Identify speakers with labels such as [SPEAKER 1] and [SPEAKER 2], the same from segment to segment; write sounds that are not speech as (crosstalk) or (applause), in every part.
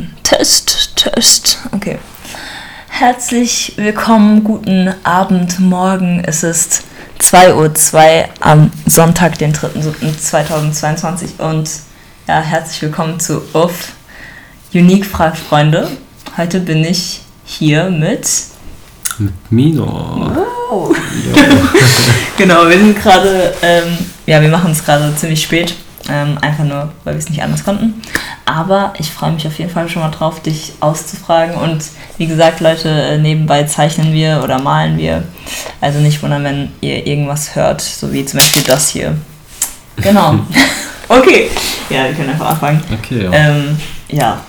[SPEAKER 1] testen. Test, Test. Okay. Herzlich willkommen, guten Abend, morgen. Es ist 2.02 Uhr am Sonntag, den 3.7.2022 und ja, herzlich willkommen zu UF Unique fragt Freunde. Heute bin ich hier mit
[SPEAKER 2] mit Mino.
[SPEAKER 1] Oh. (laughs) genau, wir sind gerade, ähm, ja, wir machen es gerade ziemlich spät. Ähm, einfach nur, weil wir es nicht anders konnten. Aber ich freue mich auf jeden Fall schon mal drauf, dich auszufragen. Und wie gesagt, Leute, äh, nebenbei zeichnen wir oder malen wir. Also nicht wundern, wenn ihr irgendwas hört, so wie zum Beispiel das hier. Genau. (laughs) okay. Ja, wir können einfach anfangen.
[SPEAKER 2] Okay, ja.
[SPEAKER 1] Ähm, ja.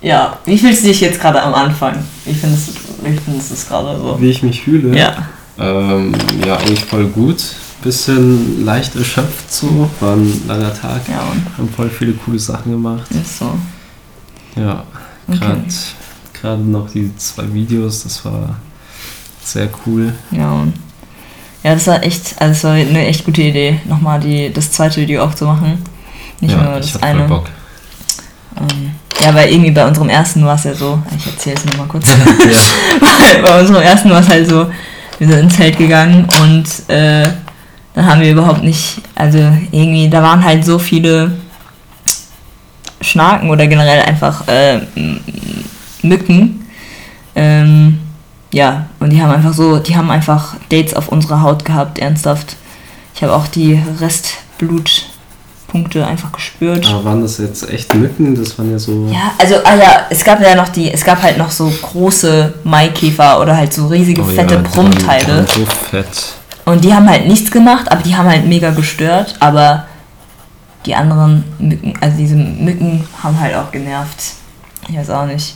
[SPEAKER 1] Ja, wie fühlst du dich jetzt gerade am Anfang? Wie findest du, wie findest du es gerade so?
[SPEAKER 2] Wie ich mich fühle?
[SPEAKER 1] Ja.
[SPEAKER 2] Ähm, ja, eigentlich voll gut. Bisschen leicht erschöpft so. War ein langer Tag.
[SPEAKER 1] Ja, und
[SPEAKER 2] Haben voll viele coole Sachen gemacht.
[SPEAKER 1] ist so.
[SPEAKER 2] Ja,
[SPEAKER 1] Okay.
[SPEAKER 2] gerade gerade noch die zwei Videos, das war sehr cool.
[SPEAKER 1] Ja, und ja, das war echt, also war eine echt gute Idee, nochmal die, das zweite Video auch zu machen. Nicht
[SPEAKER 2] ja,
[SPEAKER 1] nur
[SPEAKER 2] ich
[SPEAKER 1] das
[SPEAKER 2] hab voll
[SPEAKER 1] eine.
[SPEAKER 2] Bock.
[SPEAKER 1] Ähm, ja, weil irgendwie bei unserem ersten war es ja so, ich erzähle es nochmal kurz. (laughs)
[SPEAKER 2] ja. (laughs)
[SPEAKER 1] bei unserem ersten war es halt so, wir sind ins Zelt gegangen und äh, dann haben wir überhaupt nicht, also irgendwie, da waren halt so viele Schnaken oder generell einfach äh, Mücken. Ähm, ja, und die haben einfach so, die haben einfach Dates auf unserer Haut gehabt, ernsthaft. Ich habe auch die Restblutpunkte einfach gespürt.
[SPEAKER 2] Aber waren das jetzt echt Mücken? Das waren ja so.
[SPEAKER 1] Ja, also, ah ja, es gab ja noch die, es gab halt noch so große Maikäfer oder halt so riesige
[SPEAKER 2] Oh
[SPEAKER 1] fette
[SPEAKER 2] ja,
[SPEAKER 1] Brummteile.
[SPEAKER 2] So fett.
[SPEAKER 1] Und die haben halt nichts gemacht, aber die haben halt mega gestört. Aber die anderen Mücken, also diese Mücken haben halt auch genervt. Ich weiß auch nicht.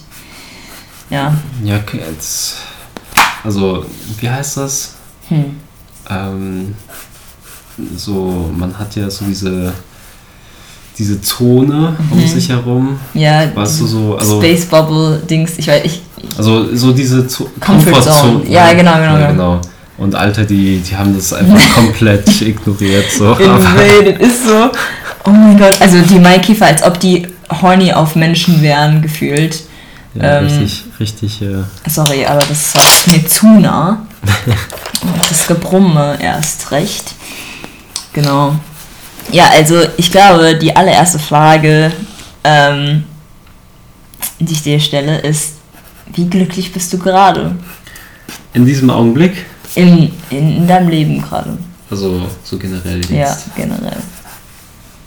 [SPEAKER 1] Ja.
[SPEAKER 2] Ja, okay, jetzt. Also, wie heißt das?
[SPEAKER 1] Hm.
[SPEAKER 2] ähm, so, man hat ja so diese, diese Zone um
[SPEAKER 1] Mhm.
[SPEAKER 2] sich herum.
[SPEAKER 1] Ja,
[SPEAKER 2] Weißt du so, also,
[SPEAKER 1] Space Bubble Dings, ich weiß, ich,
[SPEAKER 2] also so diese
[SPEAKER 1] Comfort Zone. Ja, genau, genau,
[SPEAKER 2] Ja,
[SPEAKER 1] genau.
[SPEAKER 2] genau. Und Alter, die, die haben das einfach (laughs) komplett ignoriert. So.
[SPEAKER 1] Invaded ist so. Oh mein Gott, also die Maikäfer, als ob die horny auf Menschen wären, gefühlt.
[SPEAKER 2] ja,
[SPEAKER 1] ähm,
[SPEAKER 2] richtig, richtig. Äh,
[SPEAKER 1] Sorry, aber das war mir zu nah. Das Gebrumme erst recht. Genau. Ja, also ich glaube, die allererste Frage, ähm, die ich dir stelle, ist, wie glücklich bist du gerade?
[SPEAKER 2] in diesem Augenblick,
[SPEAKER 1] In, in, in deinem Leben gerade.
[SPEAKER 2] also so generell jetzt.
[SPEAKER 1] Ja, generell.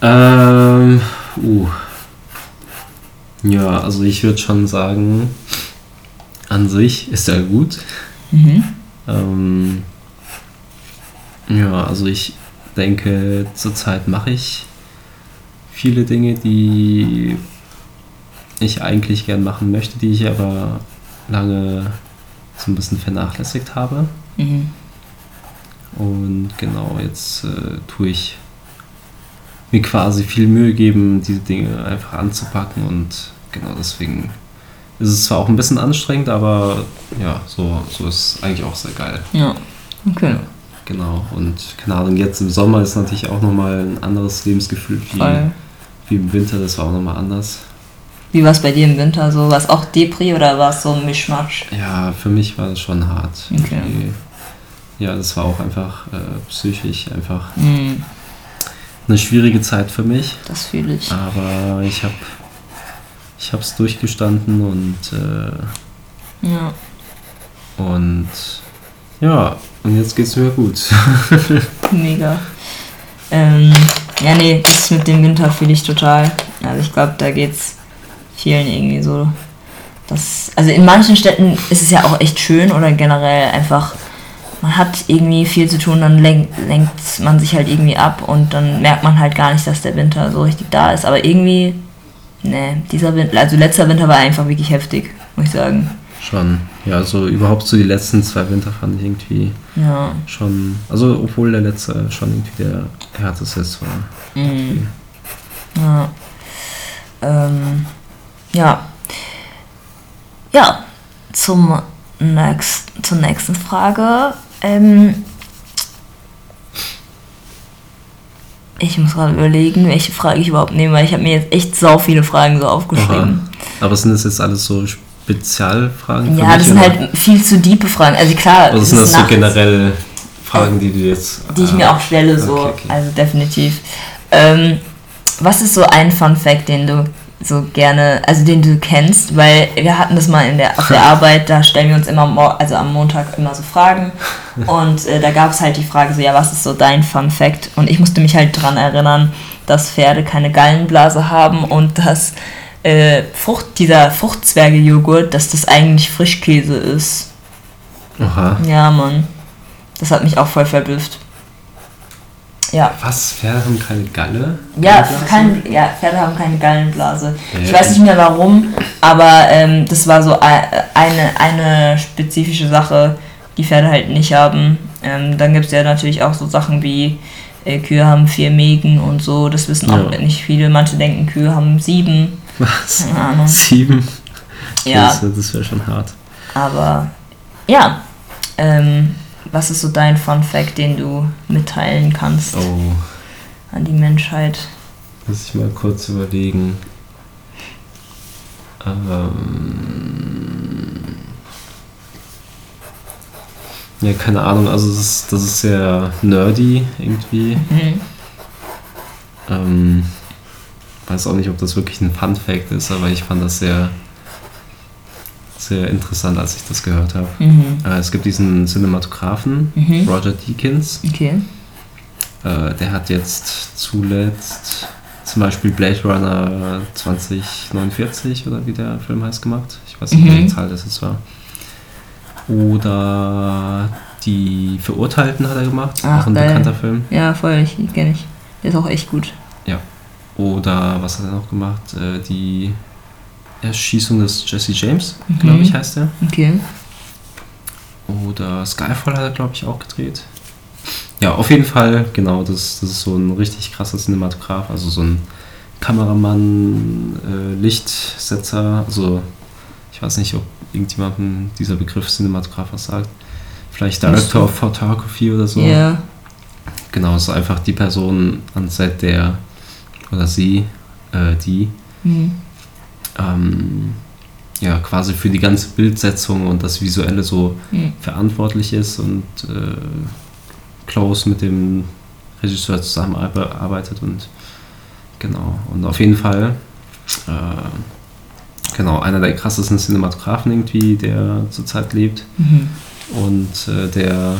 [SPEAKER 2] Ähm, uh. Ja, also ich würde schon sagen, an sich ist er gut.
[SPEAKER 1] Mhm.
[SPEAKER 2] Ähm, ja, also ich denke, zurzeit mache ich viele Dinge, die ich eigentlich gern machen möchte, die ich aber lange so ein bisschen vernachlässigt habe.
[SPEAKER 1] Mhm.
[SPEAKER 2] Und genau, jetzt äh, tue ich mir quasi viel Mühe geben, diese Dinge einfach anzupacken und genau deswegen ist es zwar auch ein bisschen anstrengend, aber ja, so, so ist es eigentlich auch sehr geil.
[SPEAKER 1] Ja. Okay.
[SPEAKER 2] Ja, genau. Und keine Ahnung, jetzt im Sommer ist natürlich auch nochmal ein anderes Lebensgefühl wie,
[SPEAKER 1] Voll.
[SPEAKER 2] wie im Winter, das war auch nochmal anders.
[SPEAKER 1] Wie war es bei dir im Winter so? War es auch Depri oder war es so ein Mischmasch?
[SPEAKER 2] Ja, für mich war das schon hart.
[SPEAKER 1] Okay.
[SPEAKER 2] Ja, das war auch einfach äh, psychisch einfach
[SPEAKER 1] Mhm.
[SPEAKER 2] eine schwierige Zeit für mich.
[SPEAKER 1] Das fühle ich.
[SPEAKER 2] Aber ich habe ich es durchgestanden und äh,
[SPEAKER 1] Ja.
[SPEAKER 2] und ja, und jetzt geht's mir gut. (laughs)
[SPEAKER 1] Mega. Ähm, ja, nee, das mit dem Winter fühle ich total. Also ich glaube, da geht's vielen irgendwie so. Das, also in manchen Städten ist es ja auch echt schön oder generell einfach, man hat irgendwie viel zu tun, dann lenkt, lenkt man sich halt irgendwie ab und dann merkt man halt gar nicht, dass der Winter so richtig da ist. Aber irgendwie, ne, dieser Winter, also letzter Winter war einfach wirklich heftig, muss ich sagen.
[SPEAKER 2] schon. Ja, also überhaupt so die letzten zwei Winter fand ich irgendwie
[SPEAKER 1] Ja.
[SPEAKER 2] schon, also obwohl der letzte schon irgendwie der härteste war.
[SPEAKER 1] Mhm. Ja. Ähm, ja. Ja, zum nächst, zur nächsten Frage. Ähm, ich muss gerade überlegen, welche Frage ich überhaupt nehme, weil ich habe mir jetzt echt sau viele Fragen so aufgeschrieben.
[SPEAKER 2] Aber sind das jetzt alles so Spezialfragen?
[SPEAKER 1] Ja,
[SPEAKER 2] mich,
[SPEAKER 1] das sind
[SPEAKER 2] oder?
[SPEAKER 1] halt viel zu diepe Fragen. Also klar,
[SPEAKER 2] Oder sind das
[SPEAKER 1] ist
[SPEAKER 2] so generell Fragen, die du jetzt.
[SPEAKER 1] die ich
[SPEAKER 2] ah,
[SPEAKER 1] mir auch stelle, so.
[SPEAKER 2] okay, okay.
[SPEAKER 1] Also definitiv. Ähm, was ist so ein Fun Fact, den du so gerne, also den du kennst? Weil wir hatten das mal in der, auf der Arbeit, da stellen wir uns immer, also am Montag immer so Fragen. (laughs) Und äh, da gab es halt die Frage so, ja, was ist so dein Fun Fact? Und ich musste mich halt dran erinnern, dass Pferde keine Gallenblase haben und dass äh, Frucht, dieser Fruchtzwerge-Joghurt, dass das eigentlich Frischkäse ist.
[SPEAKER 2] Aha.
[SPEAKER 1] Ja, Mann. Das hat mich auch voll verblüfft. Ja.
[SPEAKER 2] Was? Pferde haben keine Galle?
[SPEAKER 1] Ja, kein, ja, Pferde haben keine Gallenblase. Ich
[SPEAKER 2] Ja.
[SPEAKER 1] weiß nicht mehr warum, aber ähm, das war so ei- eine, eine spezifische Sache, die Pferde halt nicht haben. Ähm, dann gibt es ja natürlich auch so Sachen wie äh, Kühe haben vier Mägen und so. Das wissen auch
[SPEAKER 2] Ja.
[SPEAKER 1] nicht viele. Manche denken, Kühe haben sieben.
[SPEAKER 2] Was?
[SPEAKER 1] Keine Ahnung.
[SPEAKER 2] Sieben?
[SPEAKER 1] Ja,
[SPEAKER 2] Das, das wäre schon hart.
[SPEAKER 1] aber ja. Ähm, was ist so dein Fun Fact, den du mitteilen kannst
[SPEAKER 2] Oh,
[SPEAKER 1] an die Menschheit?
[SPEAKER 2] muss ich mal kurz überlegen. Ähm. Ja, keine Ahnung, also das ist, das ist sehr nerdy irgendwie.
[SPEAKER 1] Mhm.
[SPEAKER 2] Ähm, weiß auch nicht, ob das wirklich ein Fun Fact ist, aber ich fand das sehr, sehr interessant, als ich das gehört habe.
[SPEAKER 1] Mhm.
[SPEAKER 2] Äh, es gibt diesen Cinematografen,
[SPEAKER 1] Mhm.
[SPEAKER 2] Roger Deakins.
[SPEAKER 1] Okay.
[SPEAKER 2] Äh, der hat jetzt zuletzt zum Beispiel Blade Runner 2049 oder wie der Film heißt gemacht. Ich weiß nicht,
[SPEAKER 1] Mhm.
[SPEAKER 2] welche Zahl das jetzt war. Oder die Verurteilten hat er gemacht,
[SPEAKER 1] Ach,
[SPEAKER 2] auch ein
[SPEAKER 1] geil.
[SPEAKER 2] bekannter Film.
[SPEAKER 1] Ja, voll, ich kenne ich. Der ist auch echt gut.
[SPEAKER 2] Oder was hat er noch gemacht? Äh, die Erschießung des Jesse James,
[SPEAKER 1] Mhm.
[SPEAKER 2] glaube ich, heißt er.
[SPEAKER 1] Okay.
[SPEAKER 2] Oder Skyfall hat er, glaube ich, auch gedreht. Ja, auf jeden Fall, genau, das, das ist so ein richtig krasser Cinematograf, also so ein Kameramann, äh, Lichtsetzer, also ich weiß nicht, ob irgendjemandem dieser Begriff Cinematograf was sagt. Vielleicht Director of Photography oder so.
[SPEAKER 1] Ja.
[SPEAKER 2] Genau, es ist einfach die Person an Set, der oder sie, äh, die
[SPEAKER 1] Mhm.
[SPEAKER 2] Ähm, ja quasi für die ganze Bildsetzung und das Visuelle so
[SPEAKER 1] Mhm.
[SPEAKER 2] verantwortlich ist und äh, close mit dem Regisseur zusammenarbeitet und genau und auf jeden Fall äh, genau einer der krassesten Cinematografen irgendwie, der zurzeit lebt
[SPEAKER 1] Mhm.
[SPEAKER 2] und äh, der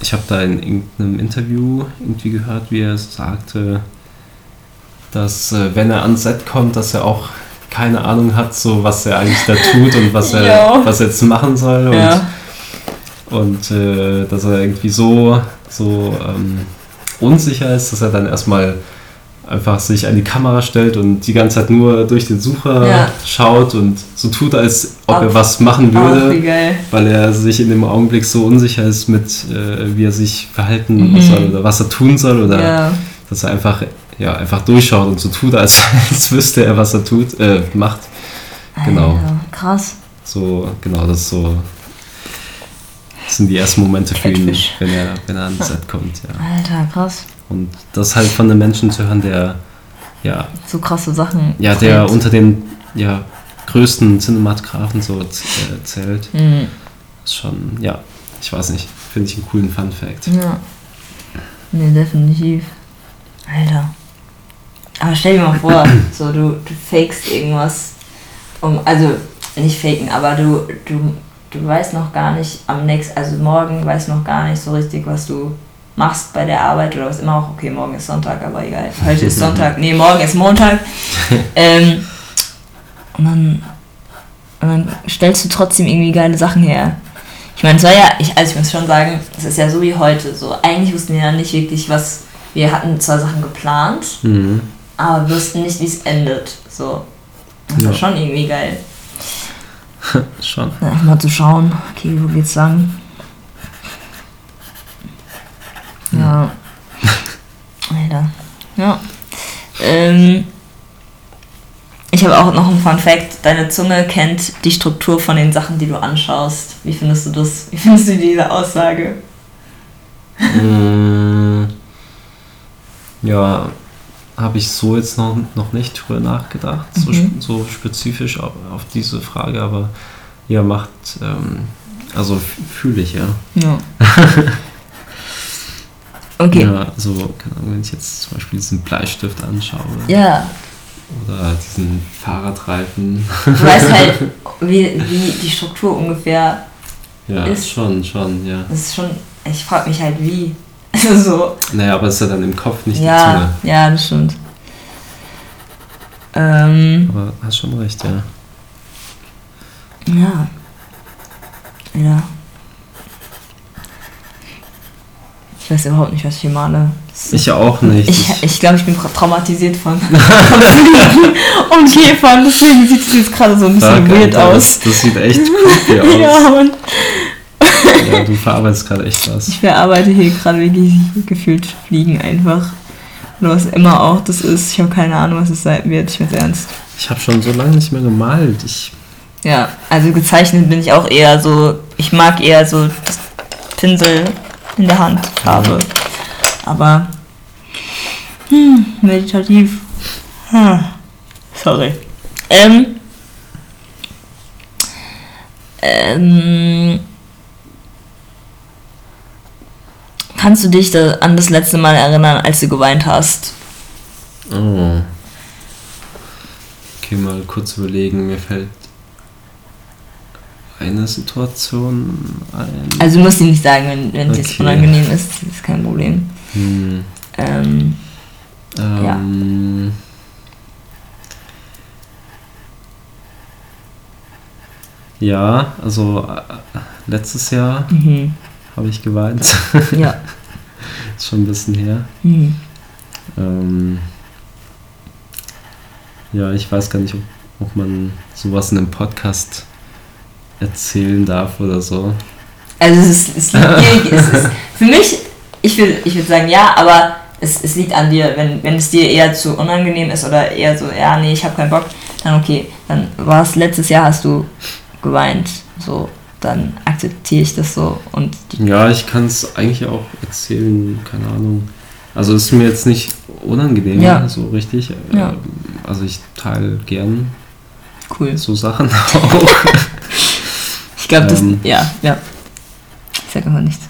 [SPEAKER 2] ich habe da in irgendeinem Interview irgendwie gehört, wie er sagte, dass äh, wenn er ans Set kommt, dass er auch keine Ahnung hat, so was er eigentlich da tut und was er, was er jetzt machen soll. Und,
[SPEAKER 1] Ja.
[SPEAKER 2] und äh, dass er irgendwie so, so ähm, unsicher ist, dass er dann erstmal einfach sich an die Kamera stellt und die ganze Zeit nur durch den Sucher
[SPEAKER 1] Ja.
[SPEAKER 2] schaut und so tut, als ob
[SPEAKER 1] Ach.
[SPEAKER 2] er was machen
[SPEAKER 1] Ach,
[SPEAKER 2] würde weil er sich in dem Augenblick so unsicher ist mit, äh, wie er sich verhalten
[SPEAKER 1] Mhm.
[SPEAKER 2] soll oder was er tun soll oder
[SPEAKER 1] Ja.
[SPEAKER 2] dass er einfach, ja, einfach durchschaut und so tut, als, (laughs) als wüsste er, was er tut, äh, macht. Genau.
[SPEAKER 1] Alter, krass.
[SPEAKER 2] So, genau, das ist so. Das sind die ersten Momente für ihn, wenn er, wenn er ans Set kommt, ja.
[SPEAKER 1] Alter, krass.
[SPEAKER 2] Und das halt von einem Menschen zu hören, der, ja,
[SPEAKER 1] So krasse Sachen.
[SPEAKER 2] ja, der
[SPEAKER 1] dreht.
[SPEAKER 2] unter den, ja, größten Cinematografen so äh, zählt,
[SPEAKER 1] Mhm.
[SPEAKER 2] ist schon, ja, ich weiß nicht, finde ich einen coolen Fun Fact.
[SPEAKER 1] Ja. Nee, definitiv. Alter. Aber stell dir mal vor, (clears throat) so du, du fakest irgendwas. Um, also nicht faken, aber du, du, du weißt noch gar nicht am nächsten, also morgen weißt noch gar nicht so richtig, was du machst bei der Arbeit oder was immer auch. Okay, morgen ist Sonntag, aber egal. Heute ist Sonntag. Nee, morgen ist Montag. (laughs) ähm, und dann, und dann stellst du trotzdem irgendwie geile Sachen her. Ich meine, es war ja, ich, also ich muss schon sagen, es ist ja so wie heute. So, eigentlich wussten wir ja nicht wirklich, was. Wir hatten zwar Sachen geplant,
[SPEAKER 2] Mhm.
[SPEAKER 1] Aber wussten nicht, wie es endet. So. Das war
[SPEAKER 2] Ja.
[SPEAKER 1] schon irgendwie geil. (laughs)
[SPEAKER 2] Schon.
[SPEAKER 1] Einfach mal zu schauen, okay, wo geht's lang? Ja. Alter. Ja. Ähm, ich habe auch noch einen Fun Fact. Deine Zunge kennt die Struktur von den Sachen, die du anschaust. Wie findest du das? Wie findest du diese Aussage?
[SPEAKER 2] Mm, ja, habe ich so jetzt noch, noch nicht drüber nachgedacht, so,
[SPEAKER 1] Mhm.
[SPEAKER 2] so spezifisch auf, auf diese Frage, aber ja, macht, ähm, also fühle ich ja.
[SPEAKER 1] Ja. (laughs) okay. Ja.
[SPEAKER 2] Ja, also, wenn ich jetzt zum Beispiel diesen Bleistift anschaue oder diesen Fahrradreifen.
[SPEAKER 1] Du weißt (laughs) halt, wie, wie die Struktur ungefähr.
[SPEAKER 2] ja,
[SPEAKER 1] Ist-
[SPEAKER 2] schon, schon, ja.
[SPEAKER 1] Das ist schon. Ich frage mich halt, wie. Also (laughs) so.
[SPEAKER 2] Naja, aber es ist ja dann im Kopf, nicht
[SPEAKER 1] Ja, ja, das stimmt. Ähm,
[SPEAKER 2] die Zunge. Aber hast schon recht, ja.
[SPEAKER 1] ja. Ja. Ich weiß überhaupt nicht, was ich hier male.
[SPEAKER 2] Ich auch nicht.
[SPEAKER 1] Ich, ich glaube, ich bin tra- traumatisiert von, (laughs) von Fliegen und Käfern, deswegen sieht es jetzt gerade so ein bisschen
[SPEAKER 2] Fuck,
[SPEAKER 1] weird
[SPEAKER 2] Alter,
[SPEAKER 1] aus.
[SPEAKER 2] Das, das sieht echt creepy (laughs) aus.
[SPEAKER 1] Ja, Mann.
[SPEAKER 2] Ja, du verarbeitest gerade echt was.
[SPEAKER 1] Ich verarbeite hier gerade wirklich gefühlt Fliegen einfach. Oder was immer auch das ist. Ich habe keine Ahnung, was es sein wird. Ich weiß ernst.
[SPEAKER 2] Ich habe schon so lange nicht mehr gemalt. Ich,
[SPEAKER 1] Ja, also gezeichnet bin ich auch eher so. Ich mag eher so das Pinsel in der Hand habe. Aber. Hm, meditativ. Hm, sorry. Ähm. Ähm. Kannst du dich da an das letzte Mal erinnern, als du geweint hast?
[SPEAKER 2] oh. Okay, mal kurz überlegen. Mir fällt eine Situation ein.
[SPEAKER 1] Also du musst dir nicht sagen, wenn, wenn es jetzt
[SPEAKER 2] Okay.
[SPEAKER 1] unangenehm ist, das ist kein Problem.
[SPEAKER 2] Hm,
[SPEAKER 1] Ähm,
[SPEAKER 2] ähm, ja. also äh, letztes Jahr
[SPEAKER 1] mhm.
[SPEAKER 2] Habe ich geweint.
[SPEAKER 1] Ja. (laughs)
[SPEAKER 2] Ist schon ein bisschen her.
[SPEAKER 1] Mhm.
[SPEAKER 2] Ähm, ja, ich weiß gar nicht, ob, ob man sowas in einem Podcast erzählen darf oder so.
[SPEAKER 1] Also es ist, es liegt dir, es ist, (laughs) für mich, ich will, ich würde sagen ja, aber es, es liegt an dir, wenn, wenn es dir eher zu unangenehm ist oder eher so, ja, nee, ich habe keinen Bock, dann okay, dann war es letztes Jahr hast du geweint, so, dann akzeptiere ich das so und
[SPEAKER 2] Ja, ich kann es eigentlich auch erzählen, keine Ahnung. Also ist mir jetzt nicht unangenehm,
[SPEAKER 1] Ja.
[SPEAKER 2] so richtig.
[SPEAKER 1] Ja.
[SPEAKER 2] Ähm, Also ich teile gern
[SPEAKER 1] cool.
[SPEAKER 2] so Sachen (laughs) auch.
[SPEAKER 1] Ich glaube, das,
[SPEAKER 2] Ähm.
[SPEAKER 1] ja, ja. Ich sag einfach nichts.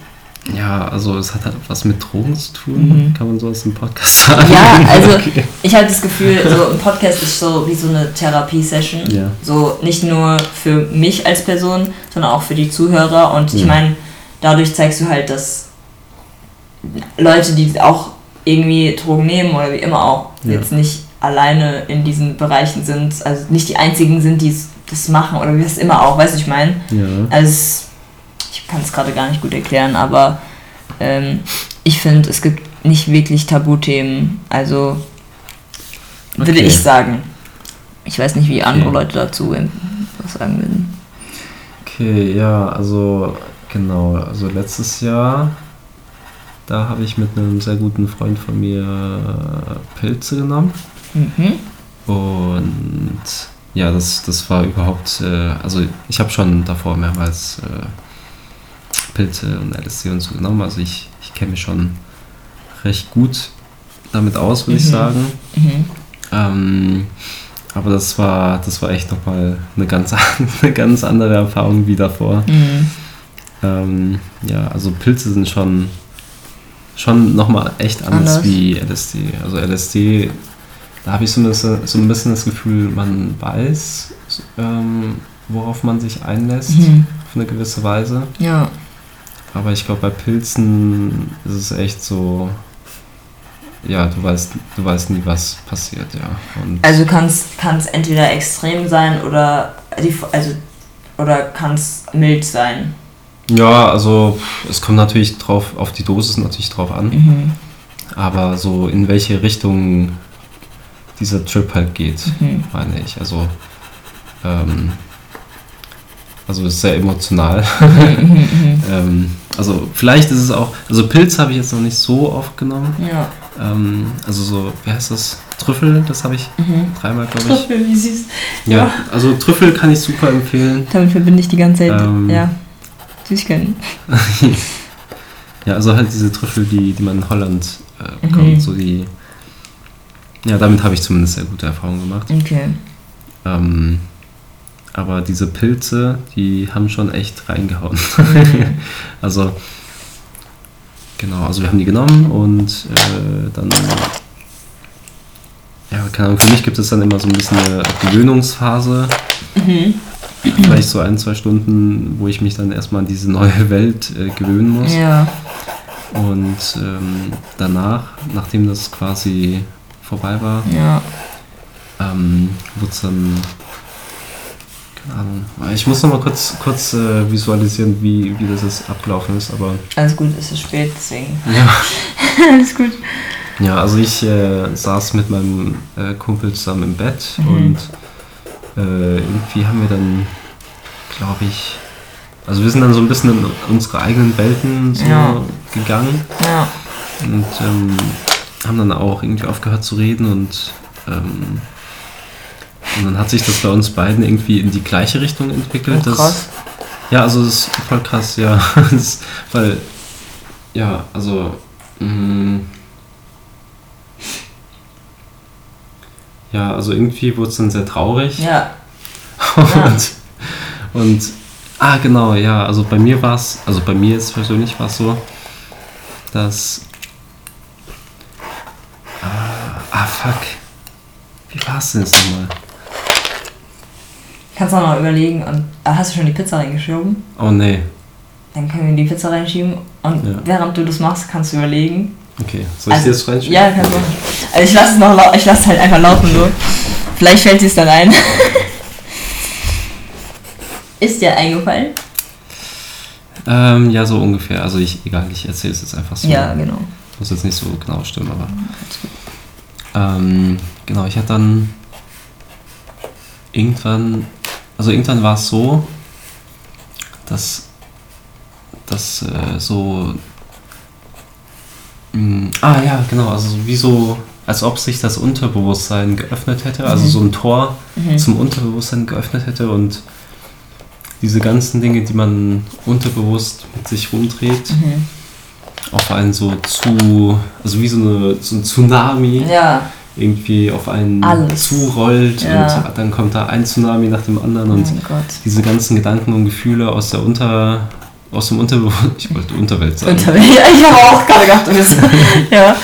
[SPEAKER 2] Ja, also es hat halt was mit Drogen zu tun,
[SPEAKER 1] Mhm.
[SPEAKER 2] kann man sowas im Podcast sagen.
[SPEAKER 1] Ja, also (laughs)
[SPEAKER 2] Okay.
[SPEAKER 1] ich habe das Gefühl, so ein Podcast ist so wie so eine Therapie-Session.
[SPEAKER 2] Ja.
[SPEAKER 1] So nicht nur für mich als Person, sondern auch für die Zuhörer. Und ich
[SPEAKER 2] Ja.
[SPEAKER 1] meine, dadurch zeigst du halt, dass Leute, die auch irgendwie Drogen nehmen oder wie immer auch,
[SPEAKER 2] Ja.
[SPEAKER 1] jetzt nicht alleine in diesen Bereichen sind, also nicht die einzigen sind, die es- das machen oder wie das immer auch, weißt du, ich meine?
[SPEAKER 2] Ja.
[SPEAKER 1] Also es- kann es gerade gar nicht gut erklären, aber ähm, ich finde, es gibt nicht wirklich Tabuthemen. Also würde
[SPEAKER 2] Okay.
[SPEAKER 1] ich sagen. Ich weiß nicht, wie andere
[SPEAKER 2] Okay.
[SPEAKER 1] Leute dazu was sagen würden.
[SPEAKER 2] Okay, ja, also genau, also letztes Jahr, da habe ich mit einem sehr guten Freund von mir äh, Pilze genommen
[SPEAKER 1] Mhm.
[SPEAKER 2] und ja, das, das war überhaupt, äh, also ich habe schon davor mehrmals äh, Pilze und LSD und so genommen, also ich, ich kenne mich schon recht gut damit aus, würde ich
[SPEAKER 1] Mhm.
[SPEAKER 2] sagen.
[SPEAKER 1] Mhm.
[SPEAKER 2] Ähm, aber das war, das war echt nochmal eine ganz, (laughs) eine ganz andere Erfahrung wie davor.
[SPEAKER 1] Mhm.
[SPEAKER 2] Ähm, ja, also Pilze sind schon, schon nochmal echt anders,
[SPEAKER 1] Anders.
[SPEAKER 2] wie LSD. Also LSD, da habe ich so ein, bisschen, so ein bisschen das Gefühl, man weiß, ähm, worauf man sich einlässt,
[SPEAKER 1] Mhm.
[SPEAKER 2] auf eine gewisse Weise.
[SPEAKER 1] Ja.
[SPEAKER 2] Aber ich glaube, bei Pilzen ist es echt so, ja, du weißt, du weißt nie, was passiert, ja. Und
[SPEAKER 1] Also kann es entweder extrem sein oder die, also oder kann es mild sein.
[SPEAKER 2] ja, also es kommt natürlich drauf, auf die Dosis natürlich drauf an.
[SPEAKER 1] Mhm.
[SPEAKER 2] Aber so in welche Richtung dieser Trip halt geht,
[SPEAKER 1] Mhm.
[SPEAKER 2] meine ich. Also, ähm, also ist sehr emotional. (laughs)
[SPEAKER 1] Mhm. (laughs)
[SPEAKER 2] ähm, also vielleicht ist es auch, also Pilz habe ich jetzt noch nicht so oft genommen.
[SPEAKER 1] Ja.
[SPEAKER 2] Ähm, also so, wie heißt das? Trüffel, das habe ich
[SPEAKER 1] Mhm.
[SPEAKER 2] dreimal, glaube ich.
[SPEAKER 1] Trüffel, wie süß.
[SPEAKER 2] Ja,
[SPEAKER 1] Ja.
[SPEAKER 2] also Trüffel kann ich super empfehlen.
[SPEAKER 1] Damit verbinde ich die ganze Zeit,
[SPEAKER 2] Ähm.
[SPEAKER 1] ja, Süßigkeiten. (laughs)
[SPEAKER 2] Ja, also halt diese Trüffel, die, die man in Holland äh, bekommt,
[SPEAKER 1] Mhm.
[SPEAKER 2] so die, ja, damit habe ich zumindest sehr gute Erfahrungen gemacht.
[SPEAKER 1] Okay.
[SPEAKER 2] Ähm, aber diese Pilze, die haben schon echt reingehauen. (laughs) also, genau, also wir haben die genommen und äh, dann, ja, keine Ahnung, für mich gibt es dann immer so ein bisschen eine Gewöhnungsphase. Vielleicht so ein, zwei Stunden, wo ich mich dann erstmal an diese neue (laughs) Welt äh, gewöhnen muss.
[SPEAKER 1] Ja.
[SPEAKER 2] Und ähm, danach, nachdem das quasi vorbei war,
[SPEAKER 1] Ja.
[SPEAKER 2] ähm, wurde es dann. Ahnung. Ich muss noch mal kurz, kurz äh, visualisieren, wie, wie das jetzt abgelaufen ist, aber.
[SPEAKER 1] Alles gut, es ist spät, deswegen.
[SPEAKER 2] Ja, (laughs)
[SPEAKER 1] Alles gut.
[SPEAKER 2] ja also ich äh, saß mit meinem äh, Kumpel zusammen im Bett
[SPEAKER 1] Mhm.
[SPEAKER 2] und äh, irgendwie haben wir dann, glaube ich. Also wir sind dann so ein bisschen in unsere eigenen Welten so
[SPEAKER 1] Ja.
[SPEAKER 2] gegangen
[SPEAKER 1] Ja.
[SPEAKER 2] und ähm, haben dann auch irgendwie aufgehört zu reden und ähm, und dann hat sich das bei uns beiden irgendwie in die gleiche Richtung entwickelt.
[SPEAKER 1] Oh, krass.
[SPEAKER 2] ja, also das ist voll krass, ja. (laughs) Das weil, ja, also, mh, ja, also irgendwie wurde es dann sehr traurig.
[SPEAKER 1] Ja. (laughs)
[SPEAKER 2] Und, und, ah, genau, ja, also bei mir war es, also bei mir jetzt persönlich war es so, dass, ah, ah, fuck, wie war es denn jetzt nochmal?
[SPEAKER 1] Kannst du auch noch überlegen und ah, hast du schon die Pizza reingeschoben?
[SPEAKER 2] Oh nee,
[SPEAKER 1] Dann können wir die Pizza reinschieben und
[SPEAKER 2] Ja.
[SPEAKER 1] während du das machst, kannst du überlegen.
[SPEAKER 2] okay, soll ich
[SPEAKER 1] Also,
[SPEAKER 2] dir das reinschieben?
[SPEAKER 1] Ja, kannst du. Also ich lasse es noch lau- ich lasse halt einfach laufen nur. Vielleicht fällt es dann ein. (laughs) Ist dir eingefallen?
[SPEAKER 2] Ähm, ja, so ungefähr. Also ich, egal, ich erzähle es jetzt einfach so.
[SPEAKER 1] Ja, genau.
[SPEAKER 2] Muss jetzt nicht so genau stimmen, aber. Ähm, genau, ich hatte dann irgendwann, also irgendwann war es so, dass, dass äh, so, mh, ah ja, genau, also wie so, als ob sich das Unterbewusstsein geöffnet hätte, also
[SPEAKER 1] Mhm.
[SPEAKER 2] so ein Tor
[SPEAKER 1] Mhm.
[SPEAKER 2] zum Unterbewusstsein geöffnet hätte und diese ganzen Dinge, die man unterbewusst mit sich rumträgt,
[SPEAKER 1] Mhm.
[SPEAKER 2] auf einen so zu, also wie so, eine, so ein Tsunami
[SPEAKER 1] Ja.
[SPEAKER 2] Irgendwie auf einen
[SPEAKER 1] Alles.
[SPEAKER 2] zurollt
[SPEAKER 1] Ja.
[SPEAKER 2] und dann kommt da ein Tsunami nach dem anderen und diese ganzen Gedanken und Gefühle aus der Unter, aus dem Unterbewusstsein, (laughs) ich wollte Unterwelt sagen,
[SPEAKER 1] Unter (laughs) ja, ich habe auch gerade bist. (laughs) ja.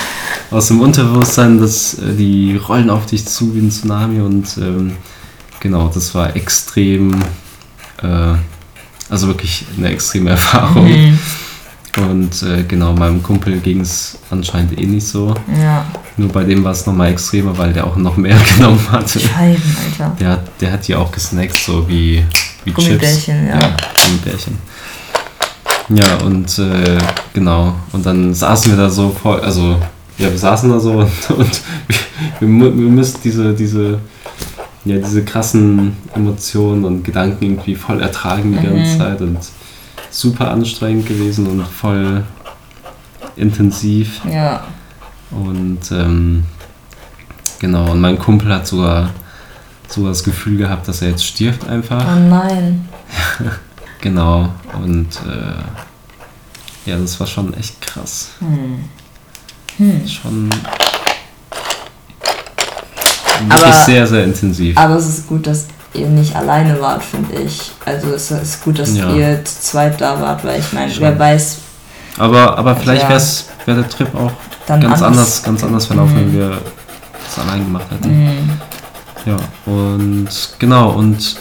[SPEAKER 2] aus dem Unterbewusstsein, das, äh, die rollen auf dich zu wie ein Tsunami und ähm, genau, das war extrem, äh, also wirklich eine extreme Erfahrung.
[SPEAKER 1] Mhm.
[SPEAKER 2] Und äh, genau, meinem Kumpel ging es anscheinend eh nicht so.
[SPEAKER 1] Ja.
[SPEAKER 2] Nur bei dem war es nochmal extremer, weil der auch noch mehr (laughs) genommen hatte.
[SPEAKER 1] Scheiben, Alter.
[SPEAKER 2] Der, hat- der hat die auch gesnackt, so wie, wie Chips.
[SPEAKER 1] Gummibärchen, ja.
[SPEAKER 2] Gummibärchen. Ja, und äh, genau. Und dann saßen wir da so voll, also ja, wir saßen da so (laughs) und, und wir, wir müssen diese, diese, ja, diese krassen Emotionen und Gedanken irgendwie voll ertragen die ganze
[SPEAKER 1] Mhm.
[SPEAKER 2] Zeit und super anstrengend gewesen und voll intensiv.
[SPEAKER 1] Ja.
[SPEAKER 2] Und ähm, genau, und mein Kumpel hat sogar, sogar das Gefühl gehabt, dass er jetzt stirbt einfach.
[SPEAKER 1] Oh nein. (laughs)
[SPEAKER 2] Genau, und äh, ja, das war schon echt krass.
[SPEAKER 1] Hm. Hm.
[SPEAKER 2] Schon
[SPEAKER 1] Aber-
[SPEAKER 2] wirklich sehr, sehr intensiv.
[SPEAKER 1] Aber es ist gut, dass ihr nicht alleine wart, finde ich. Also es ist gut, dass
[SPEAKER 2] Ja.
[SPEAKER 1] ihr zu zweit da wart, weil ich meine, wer weiß,
[SPEAKER 2] Aber, aber vielleicht
[SPEAKER 1] Ja.
[SPEAKER 2] wäre der Trip auch ganz
[SPEAKER 1] anders.
[SPEAKER 2] anders, ganz anders verlaufen,
[SPEAKER 1] Mhm.
[SPEAKER 2] wenn wir das allein gemacht hätten.
[SPEAKER 1] Mhm.
[SPEAKER 2] Ja, und genau, und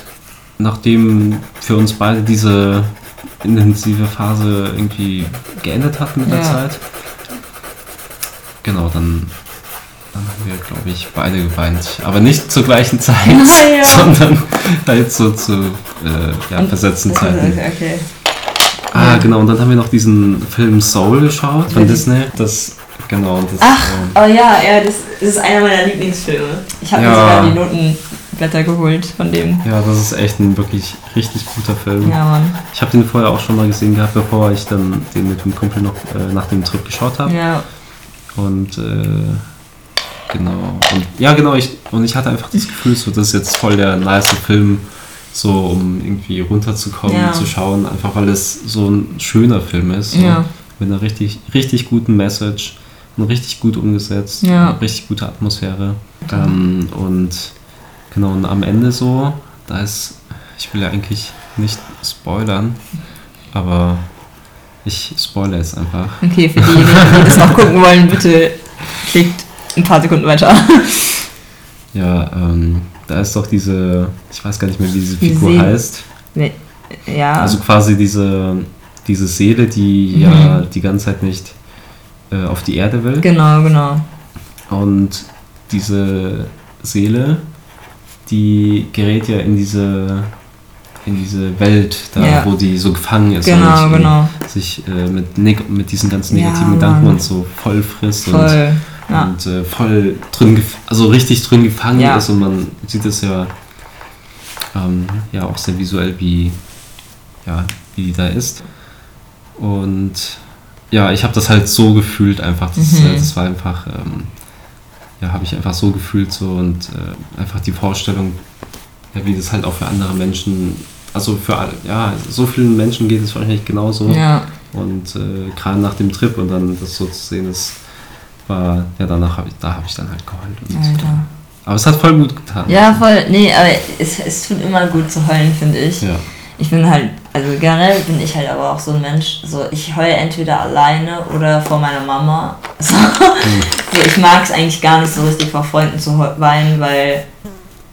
[SPEAKER 2] nachdem für uns beide diese intensive Phase irgendwie geendet hat mit der
[SPEAKER 1] Ja.
[SPEAKER 2] Zeit, genau, dann, dann haben wir, glaube ich, beide geweint. Aber nicht zur gleichen Zeit,
[SPEAKER 1] Naja. (laughs)
[SPEAKER 2] sondern halt so zu äh, ja, versetzten Zeiten.
[SPEAKER 1] Okay.
[SPEAKER 2] Ah, genau, und dann haben wir noch diesen Film Soul geschaut von? Disney. Das, genau, das,
[SPEAKER 1] Ach,
[SPEAKER 2] ähm,
[SPEAKER 1] oh ja, ja, das, das ist einer meiner Lieblingsfilme. Ich habe mir
[SPEAKER 2] Ja.
[SPEAKER 1] sogar die Notenblätter geholt von dem.
[SPEAKER 2] ja, das ist echt ein wirklich richtig guter Film.
[SPEAKER 1] Ja, Mann.
[SPEAKER 2] Ich habe den vorher auch schon mal gesehen gehabt, bevor ich dann den mit dem Kumpel noch äh, nach dem Trip geschaut habe.
[SPEAKER 1] Ja.
[SPEAKER 2] Und äh, genau. Und ja, genau, ich, und ich hatte einfach das Gefühl, so, das ist jetzt voll der nice Film, so um irgendwie runterzukommen,
[SPEAKER 1] Ja.
[SPEAKER 2] zu schauen, einfach weil es so ein schöner Film ist.
[SPEAKER 1] Ja.
[SPEAKER 2] Mit einer richtig, richtig guten Message. und richtig gut umgesetzt,
[SPEAKER 1] Ja.
[SPEAKER 2] richtig gute Atmosphäre. Ähm, und genau, und am Ende so, da ist, ich will ja eigentlich nicht spoilern, aber ich spoilere jetzt einfach.
[SPEAKER 1] Okay, für diejenigen, die das noch gucken wollen, bitte klickt ein paar Sekunden weiter. (laughs)
[SPEAKER 2] Ja, ähm, da ist doch diese, ich weiß gar nicht mehr, wie diese
[SPEAKER 1] Die
[SPEAKER 2] Figur
[SPEAKER 1] Seele.
[SPEAKER 2] heißt.
[SPEAKER 1] Nee, ja.
[SPEAKER 2] Also quasi diese, diese Seele, die
[SPEAKER 1] Mhm.
[SPEAKER 2] ja die ganze Zeit nicht äh, auf die Erde will.
[SPEAKER 1] genau, genau.
[SPEAKER 2] Und diese Seele, die gerät ja in diese in diese Welt, da
[SPEAKER 1] Ja.
[SPEAKER 2] wo die so gefangen ist
[SPEAKER 1] Genau,
[SPEAKER 2] und
[SPEAKER 1] genau.
[SPEAKER 2] sich äh, mit, mit diesen ganzen
[SPEAKER 1] Ja,
[SPEAKER 2] negativen Gedanken
[SPEAKER 1] Mann.
[SPEAKER 2] und so voll frisst und,
[SPEAKER 1] Voll. Ja.
[SPEAKER 2] und äh, voll drin, also richtig drin gefangen
[SPEAKER 1] Ja.
[SPEAKER 2] ist und man sieht es ja, ähm, ja auch sehr visuell, wie, ja, wie die da ist. Und ja, ich habe das halt so gefühlt einfach. Das,
[SPEAKER 1] Mhm.
[SPEAKER 2] äh, das war einfach, ähm, ja, habe ich einfach so gefühlt so und äh, einfach die Vorstellung, ja, wie das halt auch für andere Menschen, also für alle, ja, so vielen Menschen geht es wahrscheinlich genauso.
[SPEAKER 1] Ja.
[SPEAKER 2] Und äh, gerade nach dem Trip und dann das so zu sehen, das war, ja, danach habe ich, da habe ich dann halt geheult. Und,
[SPEAKER 1] Alter.
[SPEAKER 2] Aber es hat voll gut getan.
[SPEAKER 1] Ja, voll. Nee, aber es, es tut immer gut zu heulen, finde ich.
[SPEAKER 2] Ja.
[SPEAKER 1] Ich bin halt, also generell bin ich halt aber auch so ein Mensch, so ich heule entweder alleine oder vor meiner Mama. (laughs) So, so ich mag es eigentlich gar nicht so richtig vor Freunden zu weinen, weil